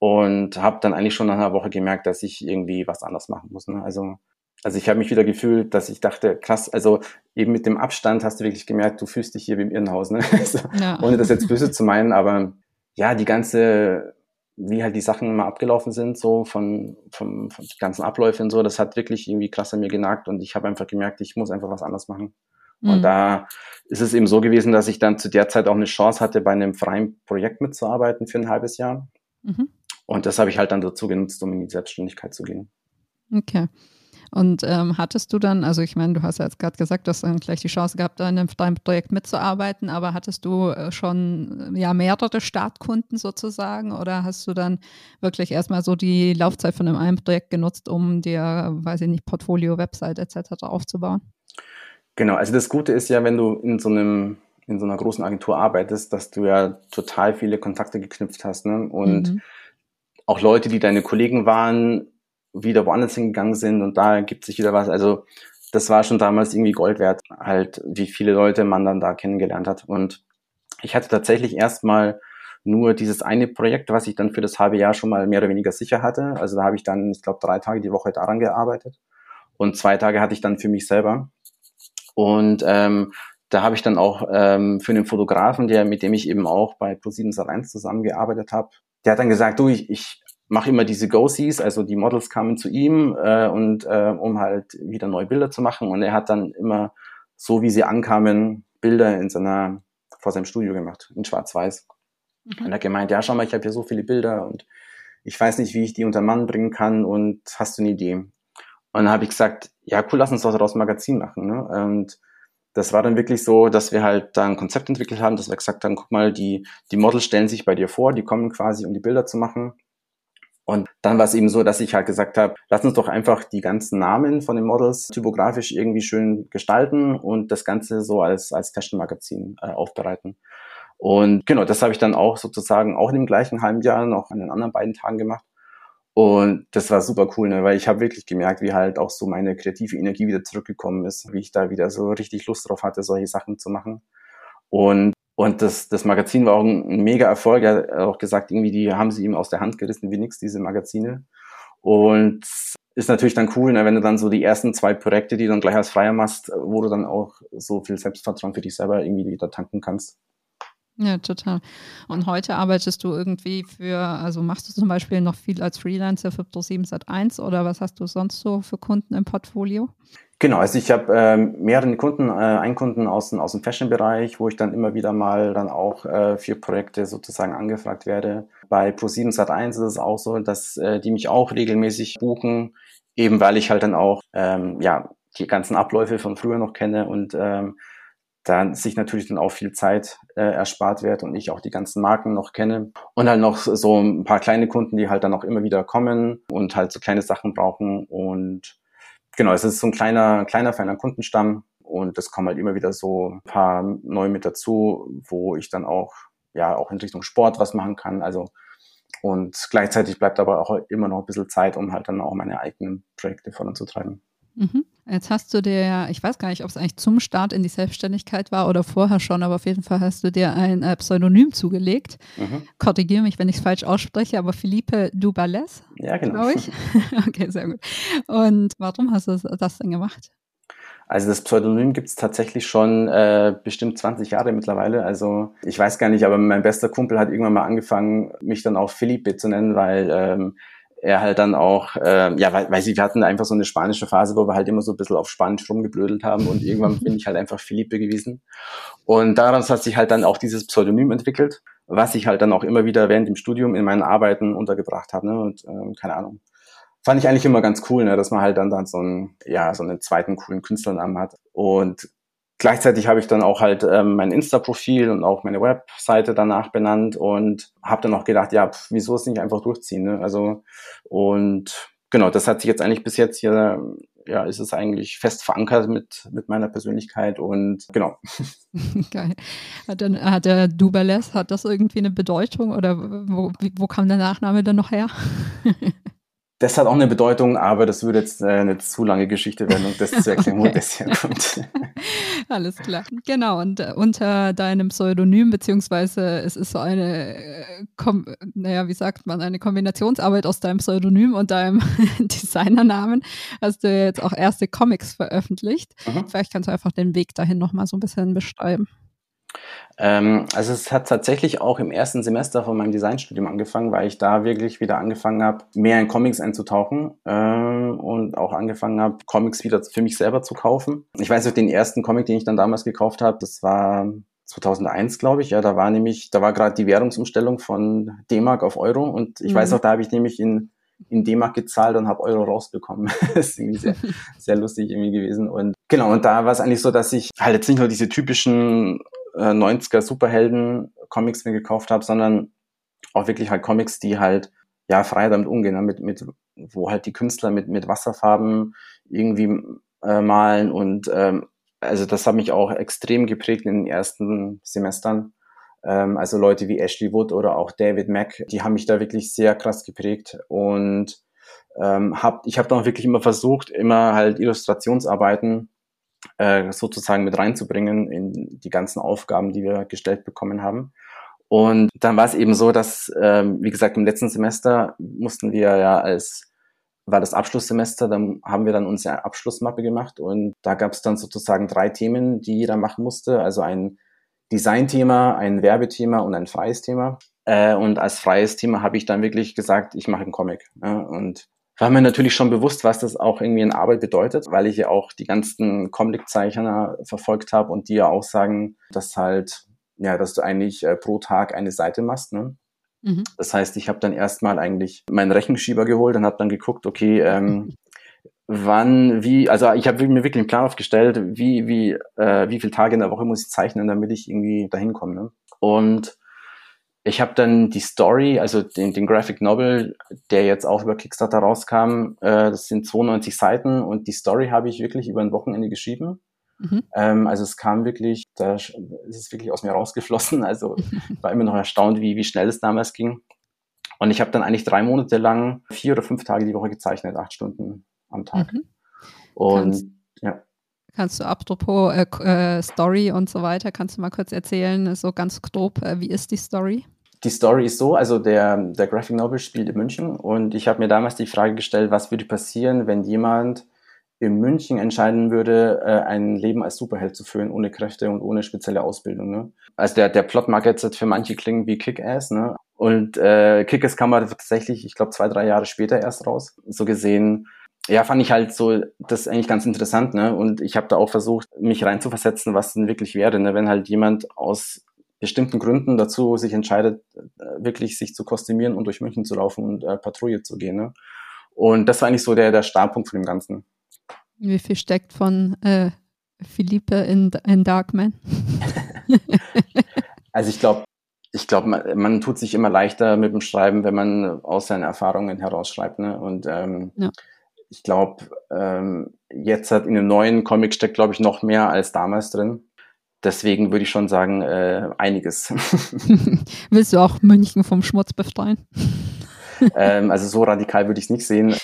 und habe dann eigentlich schon nach einer Woche gemerkt, dass ich irgendwie was anders machen muss. Ne? Also, also ich habe mich wieder gefühlt, dass ich dachte, krass, also eben mit dem Abstand hast du wirklich gemerkt, du fühlst dich hier wie im Irrenhaus, ne? also, ja. ohne das jetzt böse zu meinen, aber ja, die ganze, wie halt die Sachen immer abgelaufen sind, so von, von, von ganzen Abläufe und so, das hat wirklich irgendwie krass an mir genagt und ich habe einfach gemerkt, ich muss einfach was anders machen. Und mhm. da ist es eben so gewesen, dass ich dann zu der Zeit auch eine Chance hatte, bei einem freien Projekt mitzuarbeiten für ein halbes Jahr. Mhm. Und das habe ich halt dann dazu genutzt, um in die Selbstständigkeit zu gehen. Okay. Und ähm, hattest du dann, also ich meine, du hast ja jetzt gerade gesagt, du hast dann gleich die Chance gehabt, an deinem Projekt mitzuarbeiten, aber hattest du äh, schon ja mehrere Startkunden sozusagen oder hast du dann wirklich erstmal so die Laufzeit von einem Projekt genutzt, um dir, weiß ich nicht, Portfolio, Website etc. aufzubauen? Genau, also das Gute ist ja, wenn du in so einem in so einer großen Agentur arbeitest, dass du ja total viele Kontakte geknüpft hast. Ne? Und mhm auch Leute, die deine Kollegen waren, wieder woanders hingegangen sind und da gibt sich wieder was. Also das war schon damals irgendwie Gold wert, halt wie viele Leute man dann da kennengelernt hat. Und ich hatte tatsächlich erstmal nur dieses eine Projekt, was ich dann für das halbe Jahr schon mal mehr oder weniger sicher hatte. Also da habe ich dann, ich glaube, drei Tage die Woche daran gearbeitet und zwei Tage hatte ich dann für mich selber. Und ähm, da habe ich dann auch ähm, für einen Fotografen, der mit dem ich eben auch bei ProSieben Sat1 zusammengearbeitet habe, der hat dann gesagt, du, ich, ich mache immer diese Go-Sees, also die Models kamen zu ihm äh, und äh, um halt wieder neue Bilder zu machen und er hat dann immer so wie sie ankamen Bilder in seiner vor seinem Studio gemacht in Schwarz-Weiß mhm. und er hat gemeint, ja schau mal, ich habe hier so viele Bilder und ich weiß nicht, wie ich die unter Mann bringen kann und hast du eine Idee? Und dann habe ich gesagt, ja cool, lass uns doch daraus ein Magazin machen. Ne? Und das war dann wirklich so, dass wir halt da ein Konzept entwickelt haben, dass wir gesagt haben, guck mal, die, die Models stellen sich bei dir vor, die kommen quasi, um die Bilder zu machen. Und dann war es eben so, dass ich halt gesagt habe, lass uns doch einfach die ganzen Namen von den Models typografisch irgendwie schön gestalten und das Ganze so als, als Fashion-Magazin äh, aufbereiten. Und genau, das habe ich dann auch sozusagen auch in dem gleichen halben Jahr noch an den anderen beiden Tagen gemacht. Und das war super cool, ne? weil ich habe wirklich gemerkt, wie halt auch so meine kreative Energie wieder zurückgekommen ist, wie ich da wieder so richtig Lust drauf hatte, solche Sachen zu machen. Und und das, das Magazin war auch ein mega Erfolg. Er hat auch gesagt, irgendwie, die haben sie ihm aus der Hand gerissen wie nix, diese Magazine. Und ist natürlich dann cool, ne, wenn du dann so die ersten zwei Projekte, die du dann gleich als Freier machst, wo du dann auch so viel Selbstvertrauen für dich selber irgendwie wieder tanken kannst. Ja, total. Und heute arbeitest du irgendwie für, also machst du zum Beispiel noch viel als Freelancer für Pro7 Sat1 oder was hast du sonst so für Kunden im Portfolio? Genau, also ich habe ähm, mehrere Kunden, äh, einen Kunden aus, aus dem Fashion-Bereich, wo ich dann immer wieder mal dann auch äh, für Projekte sozusagen angefragt werde. Bei Pro7 Sat1 ist es auch so, dass äh, die mich auch regelmäßig buchen, eben weil ich halt dann auch ähm, ja die ganzen Abläufe von früher noch kenne und ähm, da sich natürlich dann auch viel Zeit äh, erspart wird und ich auch die ganzen Marken noch kenne. Und halt noch so ein paar kleine Kunden, die halt dann auch immer wieder kommen und halt so kleine Sachen brauchen. Und genau, es ist so ein kleiner, kleiner, feiner Kundenstamm. Und es kommen halt immer wieder so ein paar neu mit dazu, wo ich dann auch, ja, auch in Richtung Sport was machen kann. Also, und gleichzeitig bleibt aber auch immer noch ein bisschen Zeit, um halt dann auch meine eigenen Projekte voranzutreiben. Mhm. Jetzt hast du dir ich weiß gar nicht, ob es eigentlich zum Start in die Selbstständigkeit war oder vorher schon, aber auf jeden Fall hast du dir ein äh, Pseudonym zugelegt. Mhm. Korrigiere mich, wenn ich es falsch ausspreche, aber Philippe Dubales. Ja, genau. Glaube ich. okay, sehr gut. Und warum hast du das denn gemacht? Also das Pseudonym gibt es tatsächlich schon äh, bestimmt 20 Jahre mittlerweile. Also ich weiß gar nicht, aber mein bester Kumpel hat irgendwann mal angefangen, mich dann auch Felipe zu nennen, weil ähm, er halt dann auch, äh, ja, weil, weil sie, wir hatten einfach so eine spanische Phase, wo wir halt immer so ein bisschen auf Spanisch rumgeblödelt haben und irgendwann bin ich halt einfach Felipe gewesen. Und daraus hat sich halt dann auch dieses Pseudonym entwickelt, was ich halt dann auch immer wieder während dem Studium in meinen Arbeiten untergebracht habe. Ne? Und ähm, keine Ahnung. Fand ich eigentlich immer ganz cool, ne? dass man halt dann, dann so einen, ja, so einen zweiten coolen Künstlernamen hat. Und Gleichzeitig habe ich dann auch halt ähm, mein Insta-Profil und auch meine Webseite danach benannt und habe dann auch gedacht, ja, pf, wieso es nicht einfach durchziehen? Ne? Also und genau, das hat sich jetzt eigentlich bis jetzt hier, ja, ist es eigentlich fest verankert mit mit meiner Persönlichkeit und genau. Geil. Hat, dann, hat der Dubales, hat das irgendwie eine Bedeutung oder wo, wo kam der Nachname dann noch her? Das hat auch eine Bedeutung, aber das würde jetzt äh, eine zu lange Geschichte werden, um das zu erklären, wo das herkommt. Alles klar. Genau, und äh, unter deinem Pseudonym, beziehungsweise es ist so eine, äh, naja, wie sagt man, eine Kombinationsarbeit aus deinem Pseudonym und deinem Designernamen, hast du jetzt auch erste Comics veröffentlicht. Mhm. Vielleicht kannst du einfach den Weg dahin nochmal so ein bisschen beschreiben. Ähm, also es hat tatsächlich auch im ersten Semester von meinem Designstudium angefangen, weil ich da wirklich wieder angefangen habe, mehr in Comics einzutauchen ähm, und auch angefangen habe, Comics wieder für mich selber zu kaufen. Ich weiß noch, den ersten Comic, den ich dann damals gekauft habe, das war 2001, glaube ich. Ja, da war nämlich, da war gerade die Währungsumstellung von D-Mark auf Euro und ich mhm. weiß auch, da habe ich nämlich in in D-Mark gezahlt und habe Euro rausbekommen. das ist irgendwie sehr, sehr lustig irgendwie gewesen. Und genau, und da war es eigentlich so, dass ich halt jetzt nicht nur diese typischen äh, 90er Superhelden Comics mir gekauft habe, sondern auch wirklich halt Comics, die halt ja frei damit umgehen, ne? mit, mit, wo halt die Künstler mit, mit Wasserfarben irgendwie äh, malen und ähm, also das hat mich auch extrem geprägt in den ersten Semestern. Ähm, also Leute wie Ashley Wood oder auch David Mack, die haben mich da wirklich sehr krass geprägt und ähm, hab, ich habe dann auch wirklich immer versucht, immer halt Illustrationsarbeiten äh, sozusagen mit reinzubringen in die ganzen Aufgaben, die wir gestellt bekommen haben. Und dann war es eben so, dass, ähm, wie gesagt, im letzten Semester mussten wir ja als war das Abschlusssemester, dann haben wir dann unsere Abschlussmappe gemacht und da gab es dann sozusagen drei Themen, die jeder machen musste. Also ein Designthema, ein Werbethema und ein freies Thema. Äh, und als freies Thema habe ich dann wirklich gesagt, ich mache einen Comic. Ja, und war mir natürlich schon bewusst, was das auch irgendwie in Arbeit bedeutet, weil ich ja auch die ganzen Comic-Zeichner verfolgt habe und die ja auch sagen, dass halt, ja, dass du eigentlich äh, pro Tag eine Seite machst. Ne? Mhm. Das heißt, ich habe dann erstmal eigentlich meinen Rechenschieber geholt und habe dann geguckt, okay, ähm, wann, wie, also ich habe mir wirklich einen Plan aufgestellt, wie, wie, äh, wie viele Tage in der Woche muss ich zeichnen, damit ich irgendwie dahin komme. Ne? Und ich habe dann die Story, also den, den Graphic Novel, der jetzt auch über Kickstarter rauskam, äh, das sind 92 Seiten und die Story habe ich wirklich über ein Wochenende geschrieben. Mhm. Ähm, also es kam wirklich, da ist es wirklich aus mir rausgeflossen. Also war immer noch erstaunt, wie, wie schnell es damals ging. Und ich habe dann eigentlich drei Monate lang vier oder fünf Tage die Woche gezeichnet, acht Stunden am Tag. Mhm. Und kannst, ja. Kannst du apropos äh, äh, Story und so weiter, kannst du mal kurz erzählen, so ganz grob, äh, wie ist die Story? Die Story ist so, also der, der Graphic Novel spielt in München und ich habe mir damals die Frage gestellt, was würde passieren, wenn jemand in München entscheiden würde, äh, ein Leben als Superheld zu führen, ohne Kräfte und ohne spezielle Ausbildung. Ne? Also der, der Plot mag jetzt für manche klingen wie Kick-Ass, ne? Und äh, Kick-Ass kam aber tatsächlich, ich glaube, zwei, drei Jahre später erst raus. So gesehen, ja, fand ich halt so, das eigentlich ganz interessant, ne? Und ich habe da auch versucht, mich reinzuversetzen, was denn wirklich wäre, ne? wenn halt jemand aus bestimmten Gründen dazu sich entscheidet, äh, wirklich sich zu kostümieren und durch München zu laufen und äh, Patrouille zu gehen. Ne? Und das war eigentlich so der, der Startpunkt von dem Ganzen. Wie viel steckt von äh, Philippe in, in Darkman? also ich glaube, ich glaube, man, man, tut sich immer leichter mit dem Schreiben, wenn man aus seinen Erfahrungen herausschreibt. Ne? Und ähm, ja. ich glaube, ähm, jetzt hat in dem neuen Comic steckt, glaube ich, noch mehr als damals drin. Deswegen würde ich schon sagen, äh, einiges. Willst du auch München vom Schmutz befreien? ähm, also so radikal würde ich es nicht sehen.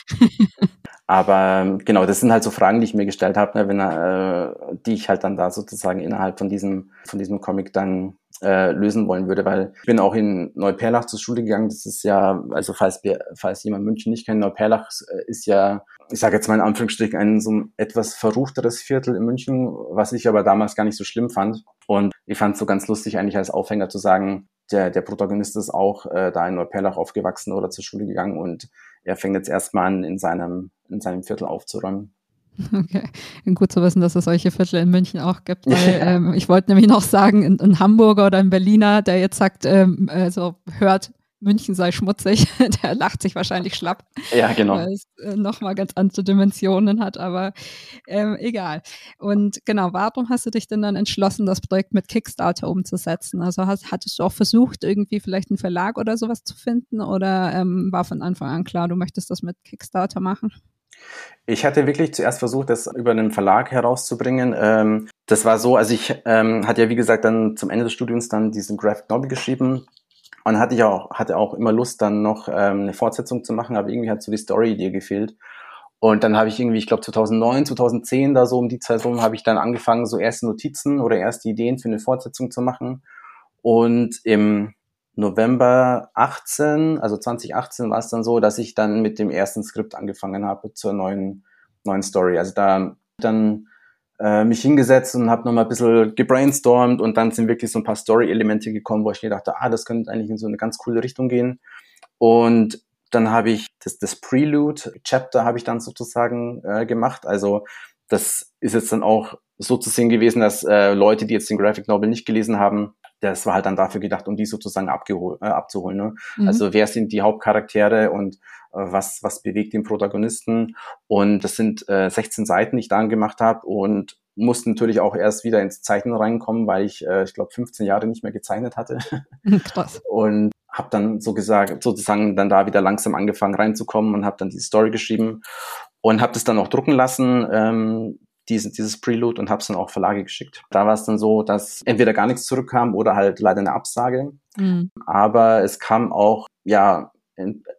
Aber ähm, genau, das sind halt so Fragen, die ich mir gestellt habe, ne, wenn, äh, die ich halt dann da sozusagen innerhalb von diesem, von diesem Comic dann äh, lösen wollen würde, weil ich bin auch in Neuperlach zur Schule gegangen. Das ist ja, also falls, wir, falls jemand München nicht kennt, Neuperlach äh, ist ja, ich sage jetzt mal in Anführungsstrichen, ein so ein etwas verruchteres Viertel in München, was ich aber damals gar nicht so schlimm fand. Und ich fand es so ganz lustig, eigentlich als Aufhänger zu sagen, der, der Protagonist ist auch äh, da in Neuperlach aufgewachsen oder zur Schule gegangen und er fängt jetzt erstmal an, in seinem, in seinem Viertel aufzuräumen. Okay, gut zu wissen, dass es solche Viertel in München auch gibt, weil ähm, ich wollte nämlich noch sagen, ein, Hamburger oder ein Berliner, der jetzt sagt, ähm, also hört, München sei schmutzig, der lacht sich wahrscheinlich schlapp. Ja, genau. Weil es äh, nochmal ganz andere Dimensionen hat, aber ähm, egal. Und genau, warum hast du dich denn dann entschlossen, das Projekt mit Kickstarter umzusetzen? Also hast, hattest du auch versucht, irgendwie vielleicht einen Verlag oder sowas zu finden oder ähm, war von Anfang an klar, du möchtest das mit Kickstarter machen? Ich hatte wirklich zuerst versucht, das über einen Verlag herauszubringen. Ähm, das war so, also ich ähm, hatte ja wie gesagt dann zum Ende des Studiums dann diesen Graphic Novel geschrieben und hatte ich auch, hatte auch immer Lust, dann noch ähm, eine Fortsetzung zu machen, aber irgendwie hat so die Story-Idee gefehlt. Und dann habe ich irgendwie, ich glaube 2009, 2010, da so um die Zeit rum, habe ich dann angefangen, so erste Notizen oder erste Ideen für eine Fortsetzung zu machen. Und im November 18, also 2018 war es dann so, dass ich dann mit dem ersten Skript angefangen habe zur neuen, neuen Story. Also da dann äh, mich hingesetzt und habe nochmal ein bisschen gebrainstormt und dann sind wirklich so ein paar Story-Elemente gekommen, wo ich mir dachte, ah, das könnte eigentlich in so eine ganz coole Richtung gehen. Und dann habe ich das, das Prelude-Chapter habe ich dann sozusagen äh, gemacht. Also das ist jetzt dann auch so zu sehen gewesen, dass äh, Leute, die jetzt den Graphic Novel nicht gelesen haben, das war halt dann dafür gedacht, um die sozusagen äh, abzuholen. Ne? Mhm. Also wer sind die Hauptcharaktere und was, was bewegt den Protagonisten. Und das sind äh, 16 Seiten, die ich dann gemacht habe und musste natürlich auch erst wieder ins Zeichnen reinkommen, weil ich, äh, ich glaube, 15 Jahre nicht mehr gezeichnet hatte. Krass. Und habe dann so gesagt, sozusagen dann da wieder langsam angefangen reinzukommen und habe dann die Story geschrieben und habe das dann auch drucken lassen. Ähm, diesen, dieses Prelude und habe es dann auch Verlage geschickt. Da war es dann so, dass entweder gar nichts zurückkam oder halt leider eine Absage. Mhm. Aber es kam auch ja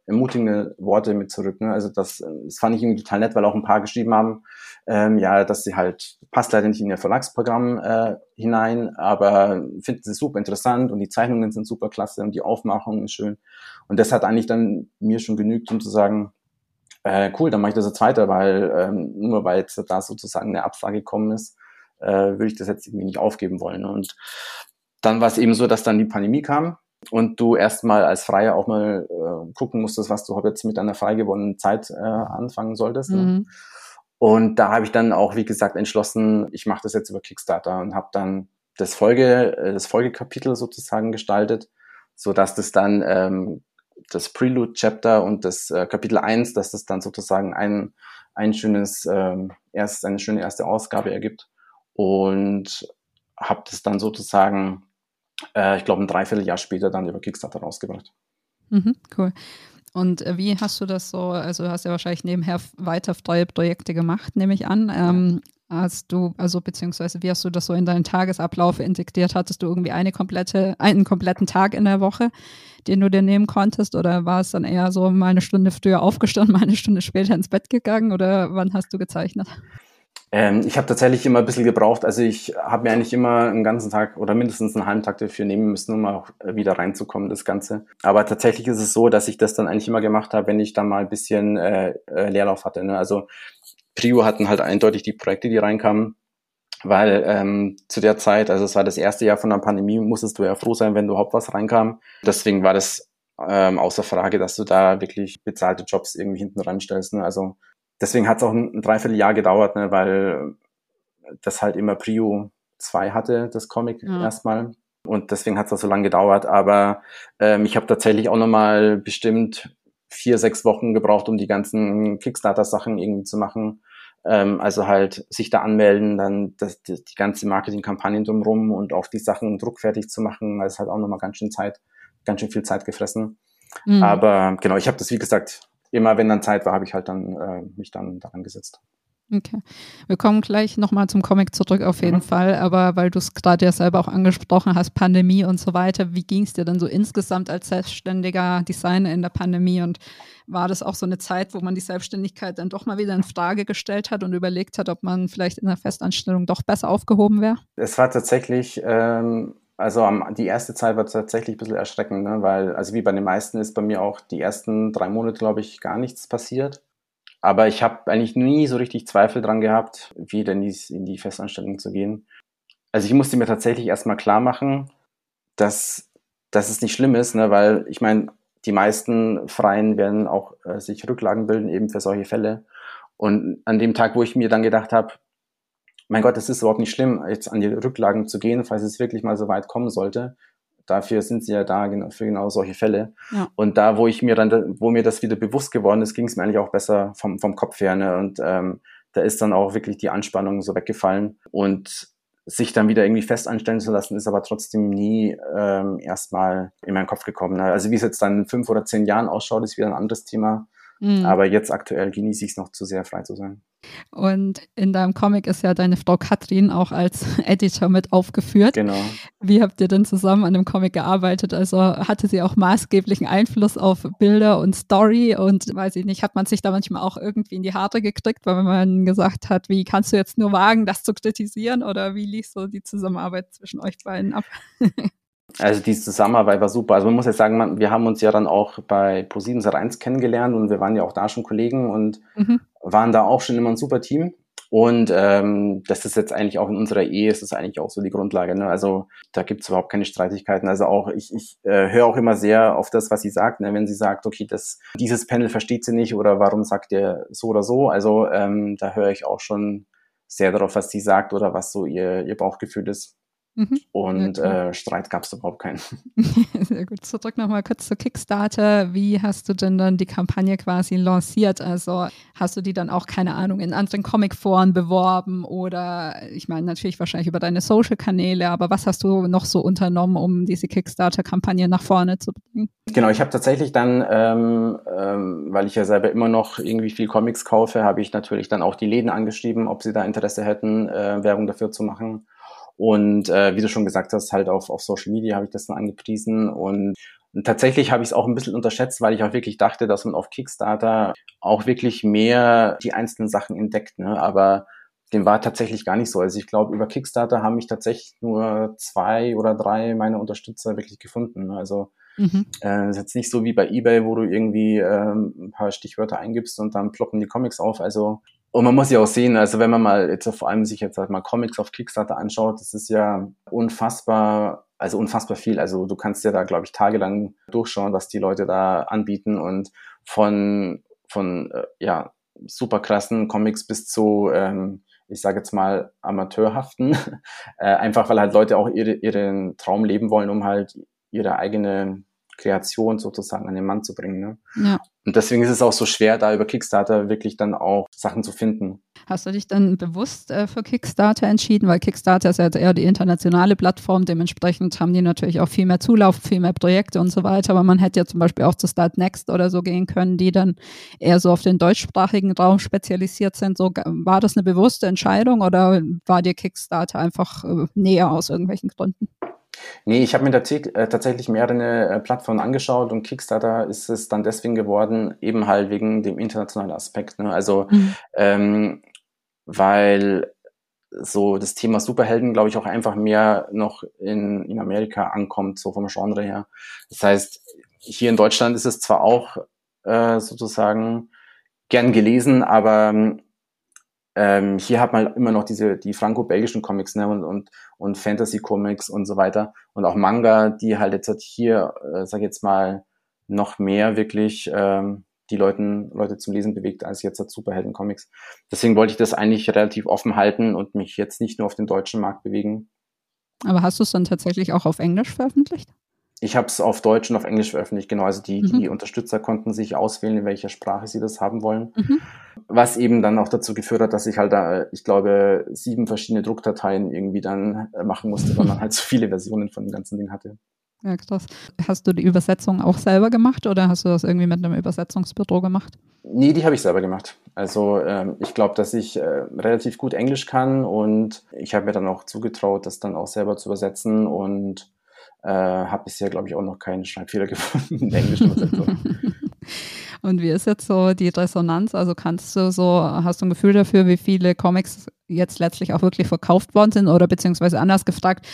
ermutigende Worte mit zurück. Ne? Also das, das fand ich irgendwie total nett, weil auch ein paar geschrieben haben, ähm, ja, dass sie halt, passt leider nicht in ihr Verlagsprogramm äh, hinein, aber finden sie super interessant und die Zeichnungen sind super klasse und die Aufmachung ist schön. Und das hat eigentlich dann mir schon genügt, um zu sagen, äh, cool, dann mache ich das jetzt weiter, weil ähm, nur weil jetzt da sozusagen eine Absage gekommen ist, äh, würde ich das jetzt irgendwie nicht aufgeben wollen. Und dann war es eben so, dass dann die Pandemie kam und du erstmal als Freier auch mal äh, gucken musstest, was du jetzt mit deiner frei gewonnenen Zeit äh, anfangen solltest. Ne? Mhm. Und da habe ich dann auch, wie gesagt, entschlossen, ich mache das jetzt über Kickstarter und habe dann das Folge, äh, das Folgekapitel sozusagen gestaltet, so dass das dann ähm, das Prelude-Chapter und das äh, Kapitel 1, dass das dann sozusagen ein, ein schönes, ähm, erst eine schöne erste Ausgabe ergibt. Und habe das dann sozusagen äh, ich glaube, ein Dreivierteljahr später dann über Kickstarter rausgebracht. Mhm, cool. Und äh, wie hast du das so, also du hast ja wahrscheinlich nebenher weiter freie Projekte gemacht, nehme ich an. Ähm, Hast du, also beziehungsweise wie hast du das so in deinen Tagesablauf integriert? Hattest du irgendwie eine komplette, einen kompletten Tag in der Woche, den du dir nehmen konntest? Oder war es dann eher so mal eine Stunde früher aufgestanden, mal eine Stunde später ins Bett gegangen? Oder wann hast du gezeichnet? Ähm, ich habe tatsächlich immer ein bisschen gebraucht. Also ich habe mir eigentlich immer einen ganzen Tag oder mindestens einen halben Tag dafür nehmen müssen, um auch wieder reinzukommen, das Ganze. Aber tatsächlich ist es so, dass ich das dann eigentlich immer gemacht habe, wenn ich dann mal ein bisschen äh, äh Leerlauf hatte. Ne? Also Prio hatten halt eindeutig die Projekte, die reinkamen, weil ähm, zu der Zeit, also es war das erste Jahr von der Pandemie, musstest du ja froh sein, wenn du überhaupt was reinkam. Deswegen war das ähm, außer Frage, dass du da wirklich bezahlte Jobs irgendwie hinten ranstellst. Ne? Also deswegen hat es auch ein, ein Dreivierteljahr gedauert, ne? weil das halt immer Prio 2 hatte, das Comic ja. erstmal. Und deswegen hat es auch so lange gedauert. Aber ähm, ich habe tatsächlich auch nochmal bestimmt vier, sechs Wochen gebraucht, um die ganzen Kickstarter-Sachen irgendwie zu machen. Ähm, also halt sich da anmelden, dann das, die, die ganze Marketingkampagnen drumherum und auch die Sachen druckfertig zu machen. Das hat auch nochmal ganz schön Zeit, ganz schön viel Zeit gefressen. Mhm. Aber genau, ich habe das, wie gesagt, immer wenn dann Zeit war, habe ich halt dann äh, mich dann daran gesetzt. Okay. Wir kommen gleich nochmal zum Comic zurück auf jeden mhm. Fall, aber weil du es gerade ja selber auch angesprochen hast, Pandemie und so weiter, wie ging es dir denn so insgesamt als selbstständiger Designer in der Pandemie und war das auch so eine Zeit, wo man die Selbstständigkeit dann doch mal wieder in Frage gestellt hat und überlegt hat, ob man vielleicht in der Festanstellung doch besser aufgehoben wäre? Es war tatsächlich, ähm, also die erste Zeit war tatsächlich ein bisschen erschreckend, ne? weil, also wie bei den meisten ist bei mir auch die ersten drei Monate, glaube ich, gar nichts passiert. Aber ich habe eigentlich nie so richtig Zweifel dran gehabt, wieder in die, in die Festanstellung zu gehen. Also ich musste mir tatsächlich erstmal klar machen, dass, dass es nicht schlimm ist, ne? weil ich meine, die meisten Freien werden auch äh, sich Rücklagen bilden, eben für solche Fälle. Und an dem Tag, wo ich mir dann gedacht habe, mein Gott, es ist überhaupt nicht schlimm, jetzt an die Rücklagen zu gehen, falls es wirklich mal so weit kommen sollte, dafür sind sie ja da genau, für genau solche Fälle. Ja. Und da, wo ich mir dann, wo mir das wieder bewusst geworden ist, ging es mir eigentlich auch besser vom, vom Kopf her. Ne? Und ähm, da ist dann auch wirklich die Anspannung so weggefallen. Und sich dann wieder irgendwie fest anstellen zu lassen, ist aber trotzdem nie ähm, erstmal in meinen Kopf gekommen. Ne? Also wie es jetzt dann in fünf oder zehn Jahren ausschaut, ist wieder ein anderes Thema. Mhm. Aber jetzt aktuell genieße ich es noch zu sehr, frei zu sein. Und in deinem Comic ist ja deine Frau Katrin auch als Editor mit aufgeführt. Genau. Wie habt ihr denn zusammen an dem Comic gearbeitet? Also hatte sie auch maßgeblichen Einfluss auf Bilder und Story und weiß ich nicht, hat man sich da manchmal auch irgendwie in die Haare gekriegt, weil man gesagt hat, wie kannst du jetzt nur wagen, das zu kritisieren oder wie lief so die Zusammenarbeit zwischen euch beiden ab? Also die Zusammenarbeit war super. Also man muss jetzt sagen, wir haben uns ja dann auch bei Pro7 Sat1 kennengelernt und wir waren ja auch da schon Kollegen und mhm. waren da auch schon immer ein super Team. Und ähm, das ist jetzt eigentlich auch in unserer Ehe, ist das eigentlich auch so die Grundlage. Ne? Also da gibt es überhaupt keine Streitigkeiten. Also auch ich, ich äh, höre auch immer sehr auf das, was sie sagt. Ne? Wenn sie sagt, okay, das, dieses Panel versteht sie nicht oder warum sagt ihr so oder so. Also ähm, da höre ich auch schon sehr darauf, was sie sagt oder was so ihr, ihr Bauchgefühl ist. Mhm. Und ja, äh, Streit gab es überhaupt keinen. Sehr gut. Zurück nochmal kurz zu Kickstarter. Wie hast du denn dann die Kampagne quasi lanciert? Also hast du die dann auch, keine Ahnung, in anderen Comicforen beworben oder ich meine natürlich wahrscheinlich über deine Social-Kanäle, aber was hast du noch so unternommen, um diese Kickstarter-Kampagne nach vorne zu bringen? Genau, ich habe tatsächlich dann, ähm, ähm, weil ich ja selber immer noch irgendwie viel Comics kaufe, habe ich natürlich dann auch die Läden angeschrieben, ob sie da Interesse hätten, äh, Werbung dafür zu machen. Und äh, wie du schon gesagt hast, halt auf, auf Social Media habe ich das dann angepriesen und und tatsächlich habe ich es auch ein bisschen unterschätzt, weil ich auch wirklich dachte, dass man auf Kickstarter auch wirklich mehr die einzelnen Sachen entdeckt. Ne? Aber dem war tatsächlich gar nicht so. Also ich glaube, über Kickstarter haben mich tatsächlich nur zwei oder drei meiner Unterstützer wirklich gefunden. Ne? Also mhm. äh, ist jetzt nicht so wie bei eBay, wo du irgendwie äh, ein paar Stichwörter eingibst und dann ploppen die Comics auf. Also und man muss ja auch sehen, also wenn man mal jetzt vor allem sich jetzt halt mal Comics auf Kickstarter anschaut, das ist ja unfassbar, also unfassbar viel. Also du kannst ja da, glaube ich, tagelang durchschauen, was die Leute da anbieten und von, von äh, ja, super krassen Comics bis zu, ähm, ich sage jetzt mal, amateurhaften. äh, einfach weil halt Leute auch ihre, ihren Traum leben wollen, um halt ihre eigene Kreation sozusagen an den Mann zu bringen. Ne? Ja. Und deswegen ist es auch so schwer, da über Kickstarter wirklich dann auch Sachen zu finden. Hast du dich dann bewusst äh, für Kickstarter entschieden? Weil Kickstarter ist ja eher die internationale Plattform. Dementsprechend haben die natürlich auch viel mehr Zulauf, viel mehr Projekte und so weiter. Aber man hätte ja zum Beispiel auch zu Start Next oder so gehen können, die dann eher so auf den deutschsprachigen Raum spezialisiert sind. So, war das eine bewusste Entscheidung oder war dir Kickstarter einfach äh, näher aus irgendwelchen Gründen? Nee, ich habe mir äh, tatsächlich mehrere äh, Plattformen angeschaut und Kickstarter ist es dann deswegen geworden, eben halt wegen dem internationalen Aspekt. Ne? Also, mhm. ähm, weil so das Thema Superhelden, glaube ich, auch einfach mehr noch in, in Amerika ankommt, so vom Genre her. Das heißt, hier in Deutschland ist es zwar auch äh, sozusagen gern gelesen, aber ähm, hier hat man immer noch diese die franco-belgischen Comics ne, und, und, und Fantasy-Comics und so weiter und auch Manga, die halt jetzt hier, äh, sag ich jetzt mal, noch mehr wirklich ähm, die Leuten, Leute zum Lesen bewegt als jetzt als Superhelden-Comics. Deswegen wollte ich das eigentlich relativ offen halten und mich jetzt nicht nur auf den deutschen Markt bewegen. Aber hast du es dann tatsächlich auch auf Englisch veröffentlicht? Ich habe es auf Deutsch und auf Englisch veröffentlicht, genau. Also die, mhm. die Unterstützer konnten sich auswählen, in welcher Sprache sie das haben wollen. Mhm. Was eben dann auch dazu geführt hat, dass ich halt da, ich glaube, sieben verschiedene Druckdateien irgendwie dann äh, machen musste, weil man halt so viele Versionen von dem ganzen Ding hatte. Ja, krass. Hast du die Übersetzung auch selber gemacht oder hast du das irgendwie mit einem Übersetzungsbüro gemacht? Nee, die habe ich selber gemacht. Also ähm, ich glaube, dass ich äh, relativ gut Englisch kann und ich habe mir dann auch zugetraut, das dann auch selber zu übersetzen und äh, habe bisher, glaube ich, auch noch keinen Schreibfehler gefunden in der englischen Übersetzung. Und wie ist jetzt so die Resonanz? Also kannst du so, hast du ein Gefühl dafür, wie viele Comics jetzt letztlich auch wirklich verkauft worden sind? Oder beziehungsweise anders gefragt,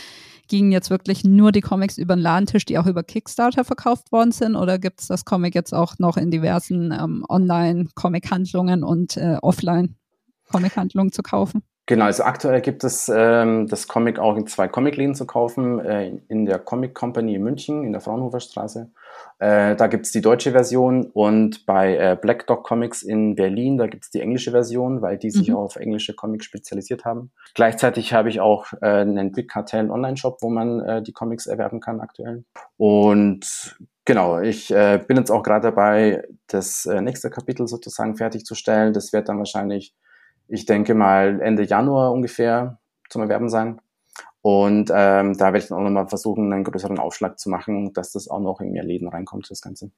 gingen jetzt wirklich nur die Comics über den Ladentisch, die auch über Kickstarter verkauft worden sind? Oder gibt es das Comic jetzt auch noch in diversen ähm, Online-Comic-Handlungen und äh, Offline-Comic-Handlungen zu kaufen? Genau, also aktuell gibt es ähm, das Comic auch in zwei Comicläden zu kaufen, äh, in der Comic Company in München, in der Fraunhofer Straße. Äh, da gibt es die deutsche Version und bei äh, Black Dog Comics in Berlin, da gibt es die englische Version, weil die sich mhm. auf englische Comics spezialisiert haben. Gleichzeitig habe ich auch äh, einen Big Cartel Online-Shop, wo man äh, die Comics erwerben kann aktuell. Und Genau, ich äh, bin jetzt auch gerade dabei, das äh, nächste Kapitel sozusagen fertigzustellen. Das wird dann wahrscheinlich ich denke mal Ende Januar ungefähr zum Erwerben sein. Und ähm, da werde ich dann auch nochmal versuchen, einen größeren Aufschlag zu machen, dass das auch noch in mehr Läden reinkommt, das Ganze.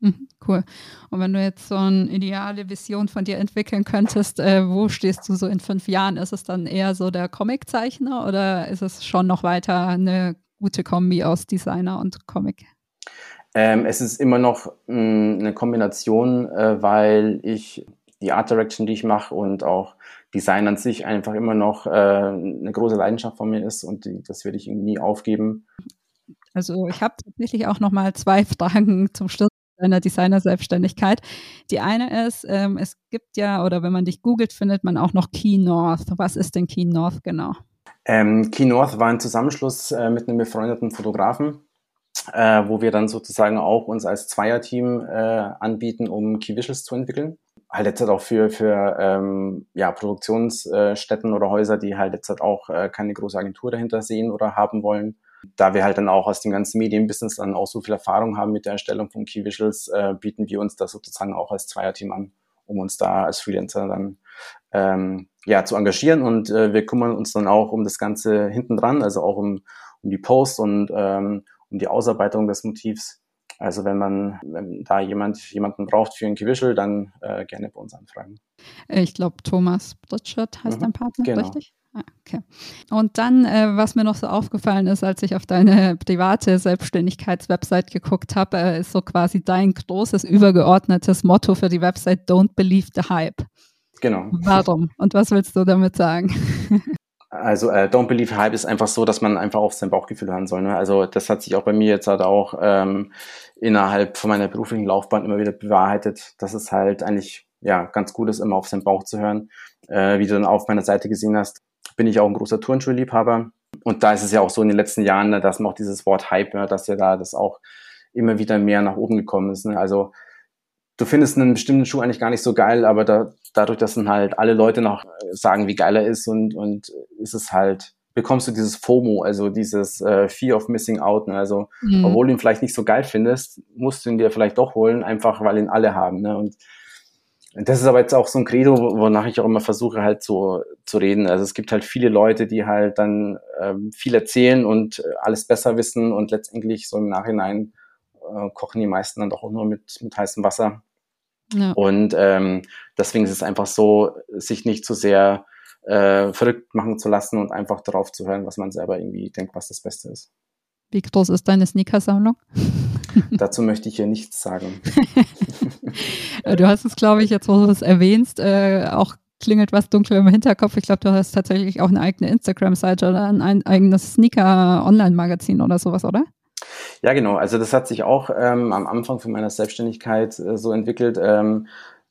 Mhm, cool. Und wenn du jetzt so eine ideale Vision von dir entwickeln könntest, äh, wo stehst du so in fünf Jahren? Ist es dann eher so der Comiczeichner oder ist es schon noch weiter eine gute Kombi aus Designer und Comic? Ähm, es ist immer noch mh, mm, eine Kombination, äh, weil ich die Art Direction, die ich mache und auch Design an sich einfach immer noch äh, eine große Leidenschaft von mir ist und die, das werde ich irgendwie nie aufgeben. Also ich habe tatsächlich auch noch mal zwei Fragen zum Schluss deiner Designer-Selbstständigkeit. Die eine ist, ähm, es gibt ja, oder wenn man dich googelt, findet man auch noch Key North. Was ist denn Key North genau? Ähm, Key North war ein Zusammenschluss äh, mit einem befreundeten Fotografen, äh, wo wir dann sozusagen auch uns als Zweierteam äh, anbieten, um Key Visuals zu entwickeln halt jetzt halt auch für, für ähm, ja, Produktionsstätten oder Häuser, die halt jetzt halt auch äh, keine große Agentur dahinter sehen oder haben wollen. Da wir halt dann auch aus dem ganzen Medienbusiness dann auch so viel Erfahrung haben mit der Erstellung von Key Visuals, äh, bieten wir uns das sozusagen auch als Zweierteam an, um uns da als Freelancer dann ähm, ja, zu engagieren. Und äh, wir kümmern uns dann auch um das Ganze hinten dran, also auch um, um die Post und ähm, um die Ausarbeitung des Motivs also wenn man, wenn da jemand jemanden braucht für ein Gewischel, dann äh, gerne bei uns anfragen. Ich glaube, Thomas Britschert heißt mhm, dein Partner, genau. richtig? Ah, okay. Und dann, äh, was mir noch so aufgefallen ist, als ich auf deine private Selbstständigkeitswebsite geguckt habe, äh, ist so quasi dein großes übergeordnetes Motto für die Website Don't Believe the Hype. Genau. Warum? Und was willst du damit sagen? Also äh, Don't Believe Hype ist einfach so, dass man einfach auf sein Bauchgefühl hören soll. Ne? Also das hat sich auch bei mir jetzt halt auch ähm, innerhalb von meiner beruflichen Laufbahn immer wieder bewahrheitet, dass es halt eigentlich ja ganz gut ist, immer auf seinen Bauch zu hören. Äh, wie du dann auf meiner Seite gesehen hast, bin ich auch ein großer Turnschuhliebhaber. Und da ist es ja auch so in den letzten Jahren, ne, dass man auch dieses Wort Hype, ja, dass ja da das auch immer wieder mehr nach oben gekommen ist. Ne? Also du findest einen bestimmten Schuh eigentlich gar nicht so geil, aber da, dadurch, dass dann halt alle Leute noch sagen, wie geil er ist und, und ist es halt bekommst du dieses FOMO, also dieses äh, Fear of Missing Out. Ne? Also, mhm. obwohl du ihn vielleicht nicht so geil findest, musst du ihn dir vielleicht doch holen, einfach weil ihn alle haben. Ne? Und das ist aber jetzt auch so ein Credo, wonach ich auch immer versuche halt so zu reden. Also es gibt halt viele Leute, die halt dann ähm, viel erzählen und äh, alles besser wissen und letztendlich so im Nachhinein äh, kochen die meisten dann doch auch nur mit, mit heißem Wasser. Ja. Und ähm, deswegen ist es einfach so, sich nicht zu sehr äh, verrückt machen zu lassen und einfach darauf zu hören, was man selber irgendwie denkt, was das Beste ist. Wie groß ist deine Sneakersammlung? Dazu möchte ich hier nichts sagen. du hast es, glaube ich, jetzt, wo du es erwähnst, äh, auch klingelt was dunkel im Hinterkopf. Ich glaube, du hast tatsächlich auch eine eigene Instagram-Seite oder ein eigenes Sneaker-Online-Magazin oder sowas, oder? Ja, genau. Also das hat sich auch ähm, am Anfang von meiner Selbstständigkeit äh, so entwickelt. Ähm,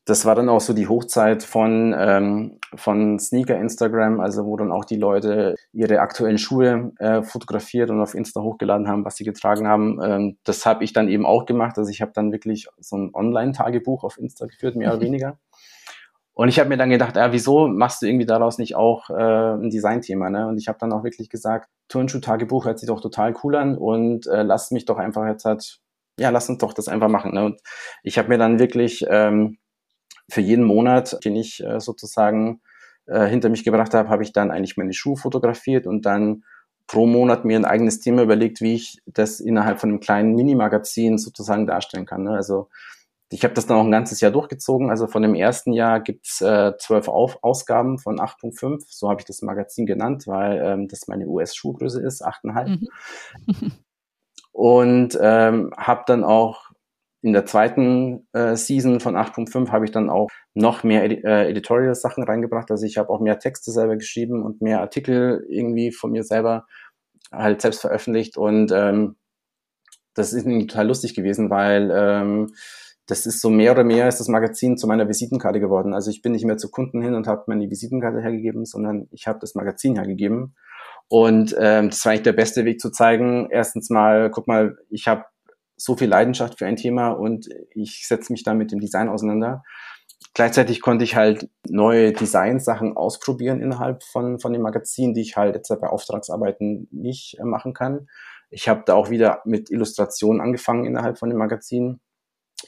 das war dann auch so die Hochzeit von, ähm, von Sneaker Instagram, also wo dann auch die Leute ihre aktuellen Schuhe äh, fotografiert und auf Insta hochgeladen haben, was sie getragen haben. Ähm, das habe ich dann eben auch gemacht. Also ich habe dann wirklich so ein Online-Tagebuch auf Insta geführt, mehr oder weniger. Und ich habe mir dann gedacht, ja, wieso machst du irgendwie daraus nicht auch äh, ein Designthema? Ne? Und ich habe dann auch wirklich gesagt, Turnschuh-Tagebuch hört sich doch total cool an und äh, lass mich doch einfach jetzt halt, ja, lass uns doch das einfach machen. Ne? Und ich habe mir dann wirklich ähm, für jeden Monat, den ich äh, sozusagen äh, hinter mich gebracht habe, habe ich dann eigentlich meine Schuhe fotografiert und dann pro Monat mir ein eigenes Thema überlegt, wie ich das innerhalb von einem kleinen Mini-Magazin sozusagen darstellen kann. Ne? Also ich habe das dann auch ein ganzes Jahr durchgezogen. Also von dem ersten Jahr gibt's äh, zwölf Auf Ausgaben von 8.5. So habe ich das Magazin genannt, weil ähm, das meine US-Schuhgröße ist, 8,5. Mhm. und ähm, habe dann auch in der zweiten äh, Season von 8.5 habe ich dann auch noch mehr Edi äh, Editorial-Sachen reingebracht. Also ich habe auch mehr Texte selber geschrieben und mehr Artikel irgendwie von mir selber halt selbst veröffentlicht. Und ähm, das ist total lustig gewesen, weil ähm, das ist so mehr oder mehr ist das Magazin zu meiner Visitenkarte geworden. Also ich bin nicht mehr zu Kunden hin und habe meine Visitenkarte hergegeben, sondern ich habe das Magazin hergegeben. Und ähm, das war eigentlich der beste Weg zu zeigen. Erstens mal, guck mal, ich habe so viel Leidenschaft für ein Thema und ich setze mich da mit dem Design auseinander. Gleichzeitig konnte ich halt neue Designsachen ausprobieren innerhalb von, von dem Magazin, die ich halt jetzt bei Auftragsarbeiten nicht äh, machen kann. Ich habe da auch wieder mit Illustrationen angefangen innerhalb von dem Magazin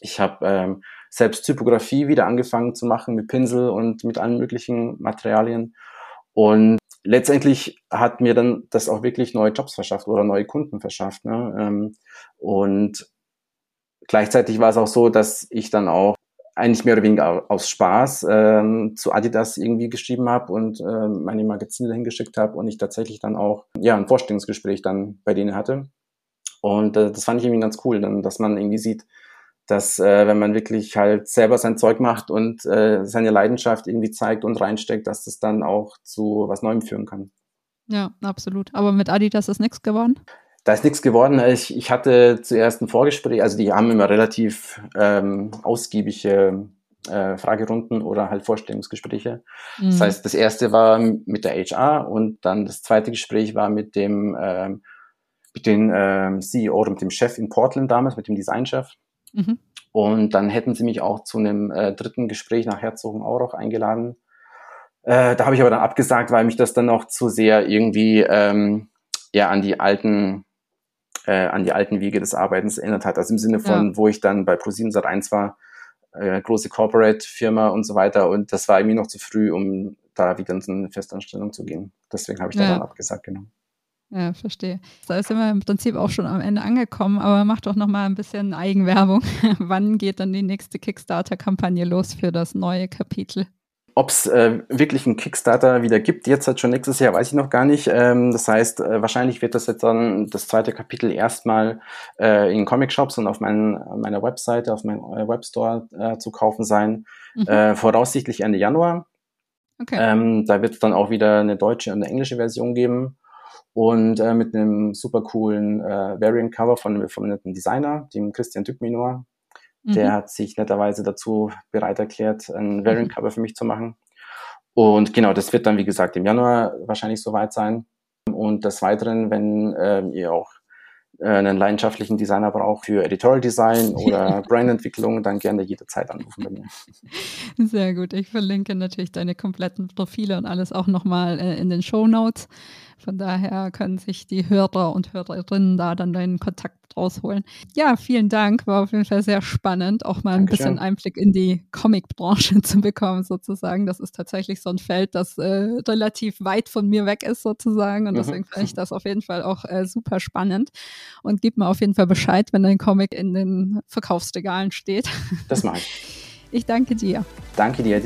ich habe ähm, selbst Typografie wieder angefangen zu machen mit Pinsel und mit allen möglichen Materialien. Und letztendlich hat mir dann das auch wirklich neue Jobs verschafft oder neue Kunden verschafft. Ne? Ähm, und gleichzeitig war es auch so, dass ich dann auch eigentlich mehr oder weniger aus Spaß ähm, zu Adidas irgendwie geschrieben habe und äh, meine Magazine dahin geschickt habe und ich tatsächlich dann auch ja ein Vorstellungsgespräch dann bei denen hatte. Und äh, das fand ich irgendwie ganz cool, dann, dass man irgendwie sieht, dass äh, wenn man wirklich halt selber sein Zeug macht und äh, seine Leidenschaft irgendwie zeigt und reinsteckt, dass das dann auch zu was Neuem führen kann. Ja, absolut. Aber mit Adidas ist nichts geworden? Da ist nichts geworden. Ich, ich hatte zuerst ein Vorgespräch, also die haben immer relativ ähm, ausgiebige äh, Fragerunden oder halt Vorstellungsgespräche. Mhm. Das heißt, das erste war mit der HR und dann das zweite Gespräch war mit dem ähm, mit dem ähm, CEO oder mit dem Chef in Portland damals, mit dem Designchef. Mhm. Und dann hätten sie mich auch zu einem äh, dritten Gespräch nach Herzogenaurach eingeladen. Äh, da habe ich aber dann abgesagt, weil mich das dann noch zu sehr irgendwie ähm, ja an die alten äh, an die alten Wege des Arbeitens erinnert hat. Also im Sinne von, ja. wo ich dann bei ProSieben Sat 1 war, äh, große Corporate-Firma und so weiter. Und das war irgendwie noch zu früh, um da wieder in so eine Festanstellung zu gehen. Deswegen habe ich ja. da dann abgesagt, genau. Ja, verstehe. Da sind wir im Prinzip auch schon am Ende angekommen, aber mach doch noch mal ein bisschen Eigenwerbung. Wann geht dann die nächste Kickstarter-Kampagne los für das neue Kapitel? Ob es äh, wirklich einen Kickstarter wieder gibt, jetzt halt schon nächstes Jahr, weiß ich noch gar nicht. Ähm, das heißt, äh, wahrscheinlich wird das jetzt dann das zweite Kapitel erstmal äh, in Comic-Shops und auf mein, meiner Webseite, auf meinem äh, Webstore äh, zu kaufen sein. Mhm. Äh, voraussichtlich Ende Januar. Okay. Ähm, da wird es dann auch wieder eine deutsche und eine englische Version geben und äh, mit einem super coolen äh, Variant-Cover von einem befreundeten Designer, dem Christian Dückminor. Mhm. Der hat sich netterweise dazu bereit erklärt, ein mhm. Variant-Cover für mich zu machen. Und genau, das wird dann, wie gesagt, im Januar wahrscheinlich soweit sein. Und des Weiteren, wenn äh, ihr auch äh, einen leidenschaftlichen Designer braucht für Editorial Design oder Brandentwicklung, dann gerne jederzeit anrufen bei mir. Sehr gut. Ich verlinke natürlich deine kompletten Profile und alles auch nochmal äh, in den Show Notes. Von daher können sich die Hörer und Hörerinnen da dann deinen Kontakt rausholen. Ja, vielen Dank. War auf jeden Fall sehr spannend, auch mal ein Dankeschön. bisschen Einblick in die Comic-Branche zu bekommen, sozusagen. Das ist tatsächlich so ein Feld, das äh, relativ weit von mir weg ist, sozusagen. Und mhm. deswegen finde ich das auf jeden Fall auch äh, super spannend. Und gib mir auf jeden Fall Bescheid, wenn dein Comic in den Verkaufsregalen steht. Das mache ich. Ich danke dir. Danke dir.